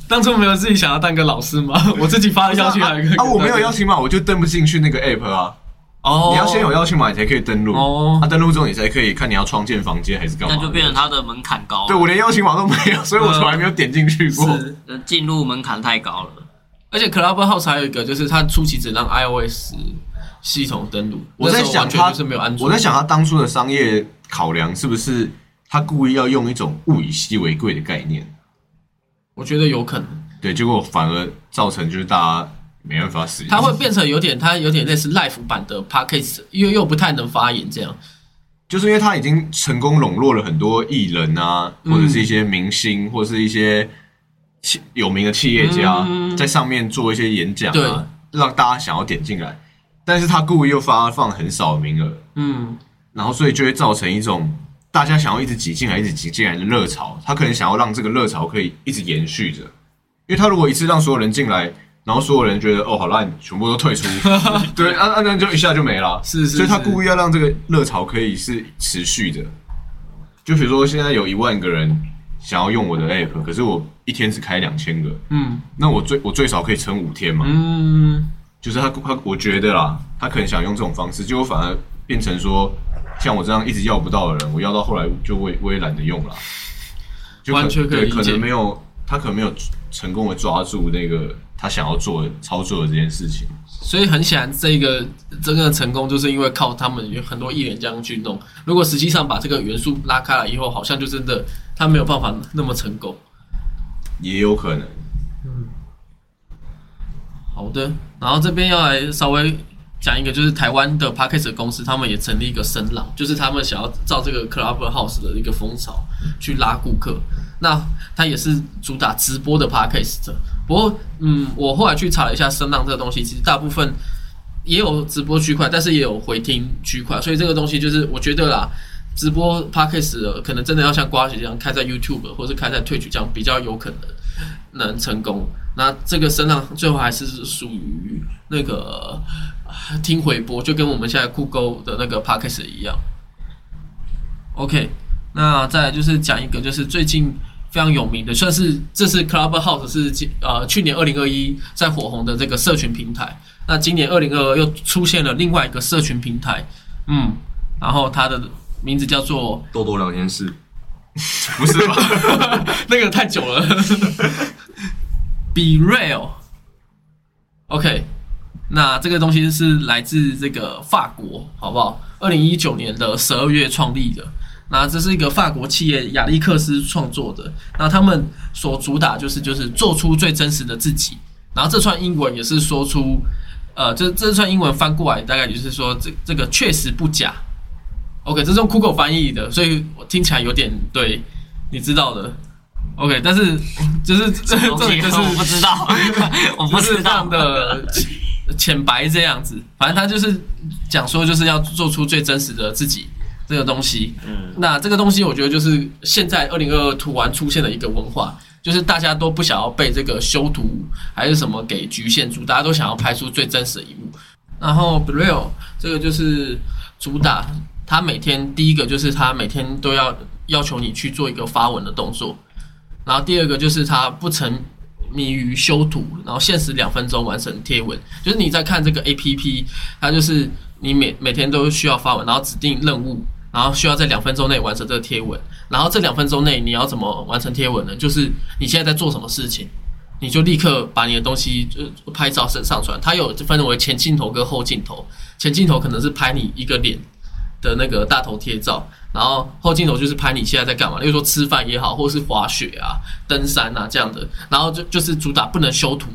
Speaker 1: 当初没有自己想要当个老师吗？[laughs] 我自己发了邀请函
Speaker 2: 啊，我没有邀请码，我就登不进去那个 app 啊。
Speaker 1: 哦，
Speaker 2: 你要先有邀请码，你才可以登录。
Speaker 1: 哦
Speaker 2: 啊，登录之后你才可以看你要创建房间还是干嘛。
Speaker 3: 那就变成它的门槛高了，
Speaker 2: 对我连邀请码都没有，所以我从来没有点进去过。[laughs]
Speaker 3: 进入门槛太高了。
Speaker 1: 而且 Clubhouse 还有一个就是它初期只让 iOS 系统登录，
Speaker 2: 我在想
Speaker 1: 它是没有安卓。
Speaker 2: 我在想它当初的商业考量是不是他故意要用一种物以稀为贵的概念？
Speaker 1: 我觉得有可能，
Speaker 2: 对，结果反而造成就是大家没办法使用。
Speaker 1: 它会变成有点，它有点类似 Live 版的 Podcast，又又不太能发言这样。
Speaker 2: 就是因为他已经成功笼络了很多艺人啊，
Speaker 1: 嗯
Speaker 2: 或者是一些明星，或者是一些企有名的企业家，
Speaker 1: 嗯
Speaker 2: 在上面做一些演讲
Speaker 1: 对
Speaker 2: 啊，让大家想要点进来。但是他故意又发放很少的名额，
Speaker 1: 嗯，
Speaker 2: 然后所以就会造成一种大家想要一直挤进来、一直挤进来的热潮。他可能想要让这个热潮可以一直延续着，因为他如果一次让所有人进来，然后所有人觉得哦好烂，全部都退出，[laughs] 对，啊啊那就一下就没了。
Speaker 1: 是是
Speaker 2: 所以他故意要让这个热潮可以是持续的。就比如说现在有一万个人想要用我的 app，可是我一天只开两千个，
Speaker 1: 嗯。
Speaker 2: 那我最我最少可以撑五天嘛。
Speaker 1: 嗯，
Speaker 2: 就是他他我觉得啦，他可能想用这种方式，结果反而变成说，像我这样一直要不到的人，我要到后来就我也我也懒得用了，就
Speaker 1: 完全可以
Speaker 2: 对，可能没有他可能没有成功的抓住那个他想要做的操作的这件事情。
Speaker 1: 所以很显然，这个真正的成功就是因为靠他们有很多艺人这样去弄。如果实际上把这个元素拉开了以后，好像就真的他没有办法那么成功。
Speaker 2: 也有可能，嗯
Speaker 1: 好的，然后这边要来稍微讲一个，就是台湾的 p a c k a g e 公司，他们也成立一个声浪，就是他们想要照这个 Clubhouse 的一个风潮去拉顾客。那它也是主打直播的 p a c k a g e 不过，嗯，我后来去查了一下声浪这个东西，其实大部分也有直播区块，但是也有回听区块，所以这个东西就是我觉得啦。直播 p a c k a g e 的可能真的要像瓜姐这样开在 YouTube 或是开在 Twitch 这样比较有可能能成功。那这个声浪最后还是属于那个听回播，就跟我们现在酷狗的那个 p a c k a g e 一样。OK，那再来就是讲一个，就是最近非常有名的，算是这是 Clubhouse 是今呃去年二零二一在火红的这个社群平台。那今年二零二二又出现了另外一个社群平台，嗯，然后它的名字叫做
Speaker 4: 豆豆聊天室，[laughs]
Speaker 2: 不是吧？[laughs]
Speaker 1: 那个太久了。[laughs] Be real。OK，那这个东西是来自这个法国，好不好？二零一九年的十二月创立的。那这是一个法国企业亚历克斯创作的，那他们所主打就是就是做出最真实的自己。然后这串英文也是说出，呃，这这串英文翻过来大概就是说这这个确实不假。OK，这是用酷狗翻译的，所以我听起来有点对，你知道的。OK，但是就是这这就是
Speaker 3: 我不知道，我不知道
Speaker 1: 不是这样的浅白这样子，反正他就是讲说就是要做出最真实的自己这个东西。
Speaker 3: 嗯，
Speaker 1: 那这个东西我觉得就是现在二零二二突然出现的一个文化，就是大家都不想要被这个修图还是什么给局限住，大家都想要拍出最真实的一幕。然后 b r i l 这个就是主打，他每天第一个就是他每天都要要求你去做一个发文的动作，然后第二个就是他不沉迷于修图，然后限时两分钟完成贴文。就是你在看这个 A P P，它就是你每每天都需要发文，然后指定任务，然后需要在两分钟内完成这个贴文。然后这两分钟内你要怎么完成贴文呢？就是你现在在做什么事情，你就立刻把你的东西就拍照上上传。它有分为前镜头跟后镜头，前镜头可能是拍你一个脸的那个大头贴照，然后后镜头就是拍你现在在干嘛，例如说吃饭也好，或是滑雪啊、登山啊这样的。然后就就是主打不能修图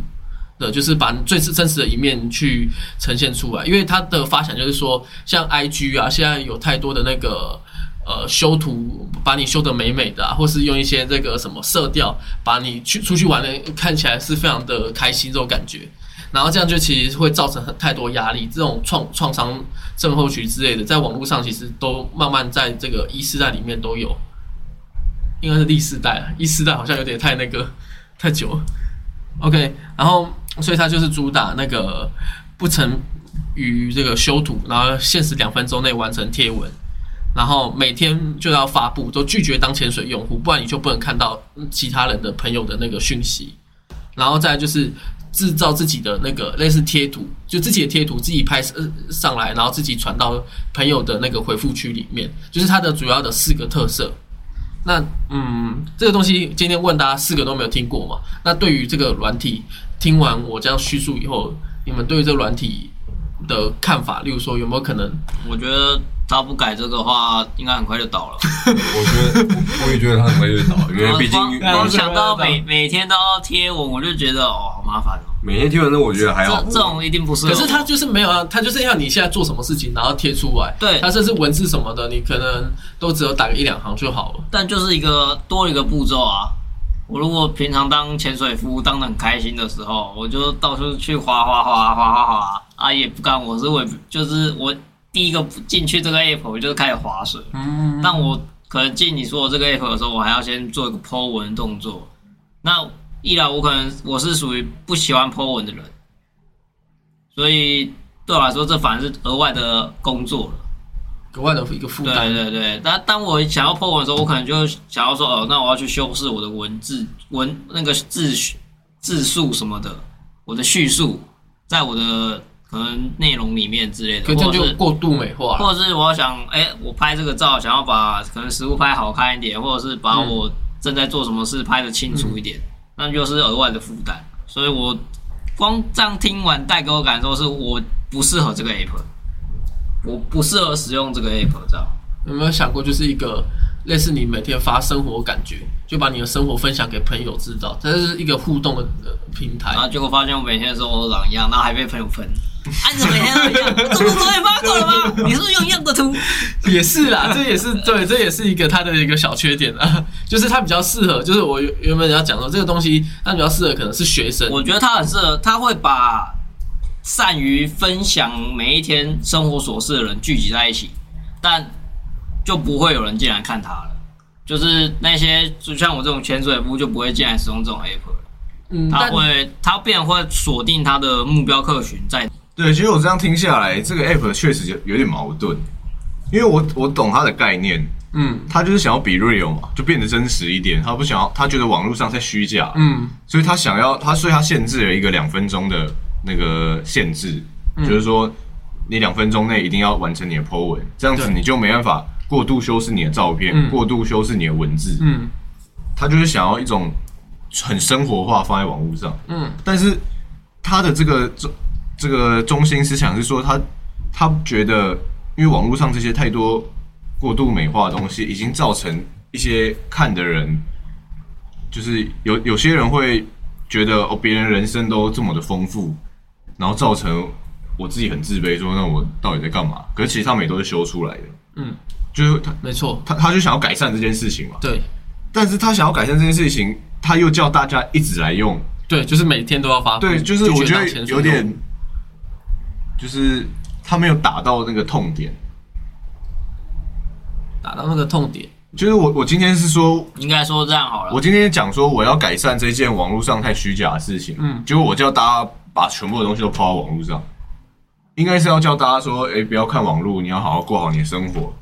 Speaker 1: 的，就是把最真实的一面去呈现出来。因为它的发想就是说，像 IG 啊，现在有太多的那个。呃，修图把你修得美美的、啊，或是用一些这个什么色调，把你去出去玩的看起来是非常的开心这种感觉。然后这样就其实会造成很太多压力，这种创创伤症候群之类的，在网络上其实都慢慢在这个一世代里面都有，应该是第四代啊，一世代好像有点太那个太久了。OK，然后所以它就是主打那个不曾于这个修图，然后限时两分钟内完成贴文，然后每天就要发布，都拒绝当潜水用户，不然你就不能看到其他人的朋友的那个讯息。然后再就是制造自己的那个类似贴图，就自己的贴图自己拍摄上来，然后自己传到朋友的那个回复区里面，就是它的主要的四个特色。那嗯，这个东西今天问大家四个都没有听过嘛？那对于这个软体，听完我这样叙述以后，你们对于这个软体的看法，例如说有没有可能
Speaker 3: 我觉得他不改这个话，应该很快就倒了。[laughs]
Speaker 4: 我觉得我我也觉得他很快就会倒，因为毕竟
Speaker 3: 光光想到每每天都要贴文，我就觉得哦，好麻烦哦。
Speaker 4: 每天贴完之后，我觉得还好
Speaker 3: 这。这种一定不是。
Speaker 1: 可是他就是没有啊，他就是要你现在做什么事情，然后贴出来。
Speaker 3: 对
Speaker 1: 他甚至文字什么的，你可能都只有打个一两行就好了。
Speaker 3: 但就是一个多一个步骤啊。我如果平常当潜水夫当的很开心的时候，我就到处去滑滑滑滑滑滑啊，也不干我是我就是我第一个进去这个 app 我就是开始划水。
Speaker 1: 嗯，
Speaker 3: 但我可能进你说的这个 app 的时候，我还要先做一个 po 文的动作。那一来我可能我是属于不喜欢 po 文的人，所以对我来说这反而是额外的工作了。
Speaker 1: 额外的一个负担。
Speaker 3: 对对，但当我想要 po 文的时候，我可能就想要说，哦，那我要去修饰我的文字文那个字字数什么的，我的叙述，在我的可能内容里面之类的，
Speaker 1: 可这样
Speaker 3: 或者
Speaker 1: 就过度美化了。
Speaker 3: 或者是我想，哎、我拍这个照，想要把可能实物拍好看一点，或者是把我正在做什么事拍的清楚一点，那就是额外的负担。所以我光这样听完带给我感受是，我不适合这个 app，我不适合使用这个 app，这样。
Speaker 1: 有没有想过，就是一个类似你每天发生活感觉，就把你的生活分享给朋友知道，这是一个互动的呃平台
Speaker 3: 然。后结果发现我每天的生活都长一样，然后还被朋友喷。啊，你怎么每天都一样？我这不是昨天发过了吗？你是不是用一样的图？[laughs]
Speaker 1: 也是啦，这也是对，这也是一个它的一个小缺点啊，就是它比较适合，就是我原原本要讲说这个东西，它比较适合可能是学生，
Speaker 3: 我觉得它很适合，它会把善于分享每一天生活琐事的人聚集在一起，但就不会有人进来看他了。就是那些就像我这种潜水夫就不会进来使用这种 app 了，
Speaker 1: 嗯，
Speaker 3: 他会他便会锁定他的目标客群在。
Speaker 2: 对，其实我这样听下来，这个 app 确实有有点矛盾，因为我我懂它的概念，
Speaker 1: 嗯。
Speaker 2: 他就是想要比 real 嘛，就变得真实一点，他不想要，他觉得网络上在虚假，
Speaker 1: 嗯。
Speaker 2: 所以他想要他，所以他限制了一个两分钟的那个限制，就是说你两分钟内一定要完成你的 po 文，这样子你就没办法过度修饰你的照片，
Speaker 1: 嗯。
Speaker 2: 过度修饰你的文字，
Speaker 1: 嗯。
Speaker 2: 他就是想要一种很生活化放在网络上，
Speaker 1: 嗯。
Speaker 2: 但是他的这个中这个中心思想是说他他觉得，因为网络上这些太多过度美化的东西，已经造成一些看的人，就是有有些人会觉得哦，别人人生都这么的丰富，然后造成我自己很自卑，说那我到底在干嘛？可是其实他们也都是修出来的，
Speaker 1: 嗯，
Speaker 2: 就是他
Speaker 1: 没错，
Speaker 2: 他他就想要改善这件事情嘛，
Speaker 1: 对。
Speaker 2: 但是他想要改善这件事情，他又叫大家一直来用，
Speaker 1: 对，就是每天都要发布，
Speaker 2: 对，就是我觉得有点，就是他没有打到那个痛点。
Speaker 1: 打到那个痛点，
Speaker 2: 就是我我今天是说，
Speaker 3: 应该说这样好了。
Speaker 2: 我。今天讲说我要改善这件网络上太虚假的事情，
Speaker 1: 嗯。
Speaker 2: 结果我叫大家把全部的东西都抛到网络上，应该是要叫大家说，哎、不要看网络，你要好好过好你的生活。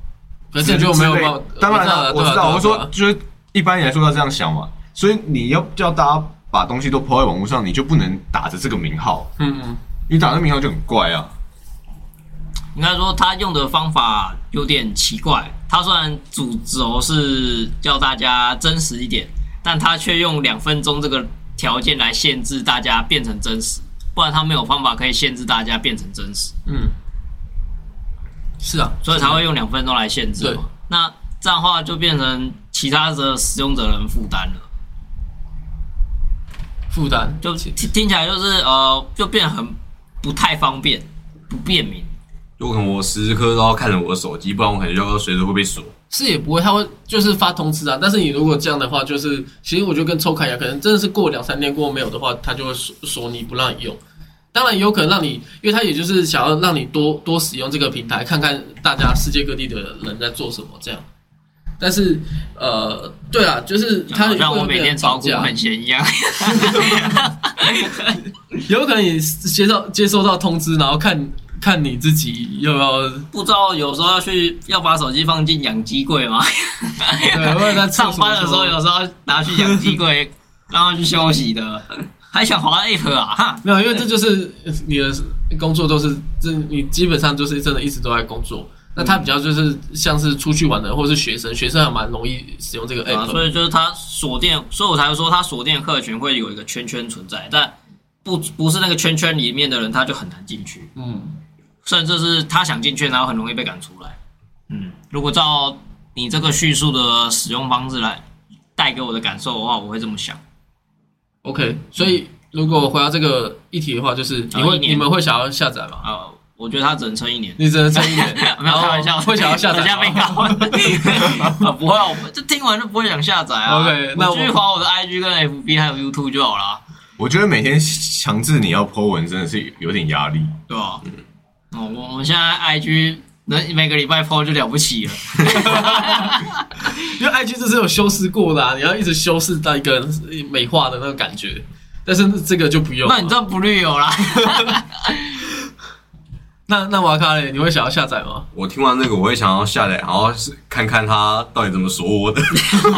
Speaker 1: 可是这就没有。
Speaker 2: 当然了，我知道，我
Speaker 1: 我
Speaker 2: 说就是一般来说要这样想嘛，所以你要叫大家把东西都抛在网络上，你就不能打着这个名号，
Speaker 1: 嗯嗯，
Speaker 2: 你打这名号就很怪啊。
Speaker 3: 应该说他用的方法有点奇怪。他虽然主轴是叫大家真实一点，但他却用两分钟这个条件来限制大家变成真实，不然他没有方法可以限制大家变成真实，
Speaker 1: 嗯，是啊，
Speaker 3: 所以才会用两分钟来限制嘛。那这样的话就变成其他的使用者人负担了。
Speaker 1: 负担
Speaker 3: 就听听起来就是呃，就变得很不太方便、不便民。
Speaker 4: 有可能我时时刻刻都要看着我的手机，不然我可能就要随时会被锁。
Speaker 1: 是也不会，他会就是发通知啊。但是你如果这样的话，就是其实我觉得跟抽卡一样，可能真的是过两三天过后没有的话，他就会说说你不让你用。当然也有可能让你，因为他也就是想要让你多 [laughs] 多使用这个平台，看看大家世界各地的人在做什么这样。但是呃，对啊，就是他
Speaker 3: 好像我每天炒股很闲一样。[laughs]
Speaker 1: 有可能你接到接收到通知，然后看看你自己要不要
Speaker 3: 不知道有时候要去要把手机放进养鸡柜吗？
Speaker 1: 对，或者在
Speaker 3: 上班的时候有时候拿去养鸡柜，让他去休息的，还想滑 app 啊？哈，
Speaker 1: 没有，因为这就是你的工作都是这，你基本上就是真的一直都在工作。那他比较就是像是出去玩的，或者是学生，学生还蛮容易使用这个
Speaker 3: 啊
Speaker 1: ，app。
Speaker 3: 所以就是他锁店，所以我才会说他锁店客群会有一个圈圈存在，但不不是那个圈圈里面的人，他就很难进去，
Speaker 1: 嗯，
Speaker 3: 甚至是他想进去，然后很容易被赶出来。嗯，如果照你这个叙述的使用方式来带给我的感受的话，我会这么想。
Speaker 1: OK，所以如果回到这个议题的话，就是你会
Speaker 3: 啊
Speaker 1: 你们会想要下载吗？
Speaker 3: 啊，我觉得他只能撑一年。
Speaker 1: 你只能撑一年，[laughs]
Speaker 3: 没有开玩笑，
Speaker 1: 会想要下载
Speaker 3: 等下 [laughs] 被。啊，[laughs] 不会啊，我就听完就不会想下载啊。
Speaker 1: OK，那我
Speaker 3: 我继续滑我的 IG 跟 FB 还有 YouTube 就好了，
Speaker 2: 我觉得每天强制你要 po 文真的是有点压力。
Speaker 3: 对吧？哦，我我现在 IG 能每个礼拜 PO 就了不起了。[laughs]
Speaker 1: 因为 IG 这是有修饰过的、啊，你要一直修饰到一个美化的那个感觉，但是这个就不用。
Speaker 3: 那你这不绿油啦？[laughs]
Speaker 1: 那那瓦卡嘞，你会想要下载吗？
Speaker 4: 我听完这个，我会想要下载，然后是看看他到底怎么说我的。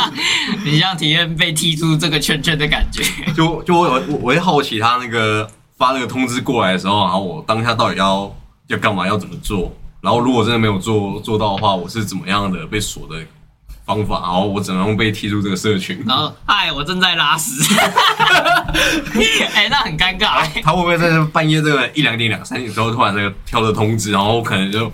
Speaker 4: [laughs]
Speaker 3: 你想体验被踢出这个圈圈的感觉？
Speaker 4: 就就我我我会好奇他那个发那个通知过来的时候，然后我当下到底要要干嘛，要怎么做？然后如果真的没有做做到的话，我是怎么样的被锁的方法？然后我怎么样被踢出这个社群？
Speaker 3: 然后，嗨，我正在拉屎。[laughs] 哎、那很尴尬、欸。
Speaker 4: 他会不会在半夜这个一两点、两三点的时候突然那个跳的通知，然后可能就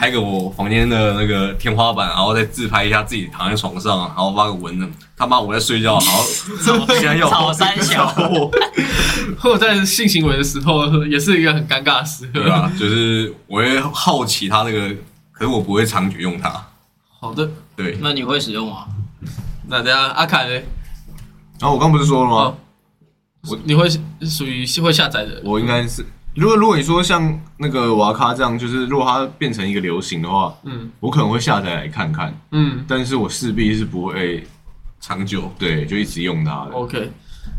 Speaker 4: 拍个我房间的那个天花板，然后再自拍一下自己躺在床上，然后发个文呢？他妈我在睡觉，然后 [laughs] 现在要
Speaker 3: 草三小
Speaker 4: 我，[laughs]
Speaker 1: 或者在性行为的时候，也是一个很尴尬的时刻。
Speaker 4: 对啊，就是我会好奇他那个，可是我不会长久用它。
Speaker 1: 好的，
Speaker 4: 对，
Speaker 3: 那你会使用吗？
Speaker 1: 那等下阿凯嘞，
Speaker 2: 然后我刚不是说了吗
Speaker 1: 哦？我你会属于会下载的，
Speaker 2: 我应该是，如果如果你说像那个瓦卡这样，就是如果它变成一个流行的话，
Speaker 1: 嗯
Speaker 2: 我可能会下载来看看，
Speaker 1: 嗯
Speaker 2: 但是我势必是不会
Speaker 4: 长久。
Speaker 2: 对就一直用它的。
Speaker 1: ，OK。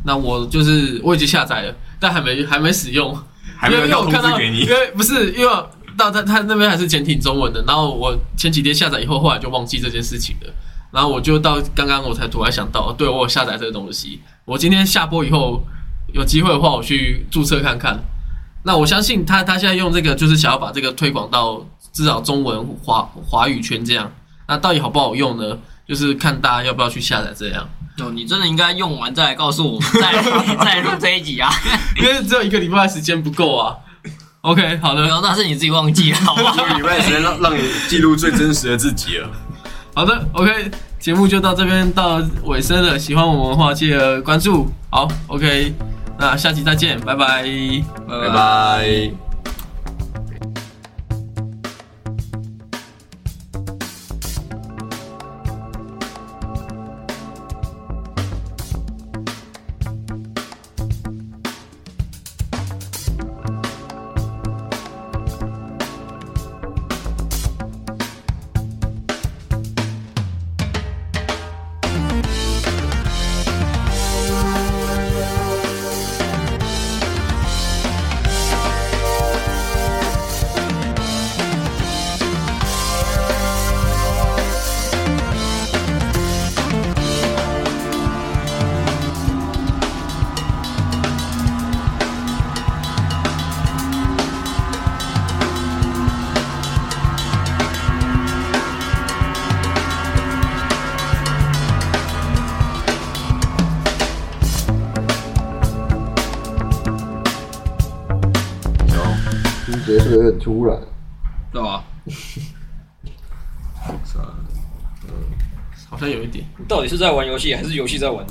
Speaker 1: 那我就是我已经下载了，但还没还没使用，
Speaker 4: 还没有要
Speaker 1: 因为我看到，
Speaker 4: 通知给你
Speaker 1: 因，为不是因为到他他那边还是简体中文的，然后我前几天下载以后，后来就忘记这件事情了。然后我就到刚刚我才突然想到，对我有下载这个东西。我今天下播以后有机会的话，我去注册看看。那我相信他他现在用这个就是想要把这个推广到至少中文华华语圈这样。那到底好不好用呢？就是看大家要不要去下载这样，
Speaker 3: 哦，你真的应该用完再来告诉我们，再再录这一集啊！
Speaker 1: 因为只有一个礼拜的时间不够啊。OK，好的，
Speaker 3: 那是你自己忘记了，好不好
Speaker 4: 这？个礼拜的时间让让你记录最真实的自己了。
Speaker 1: 好的，OK，节目就到这边到尾声了。喜欢我们的话，记得关注。好，OK，那下期再见，拜拜。
Speaker 4: 拜拜。
Speaker 3: 你是在玩游戏，还是游戏在玩？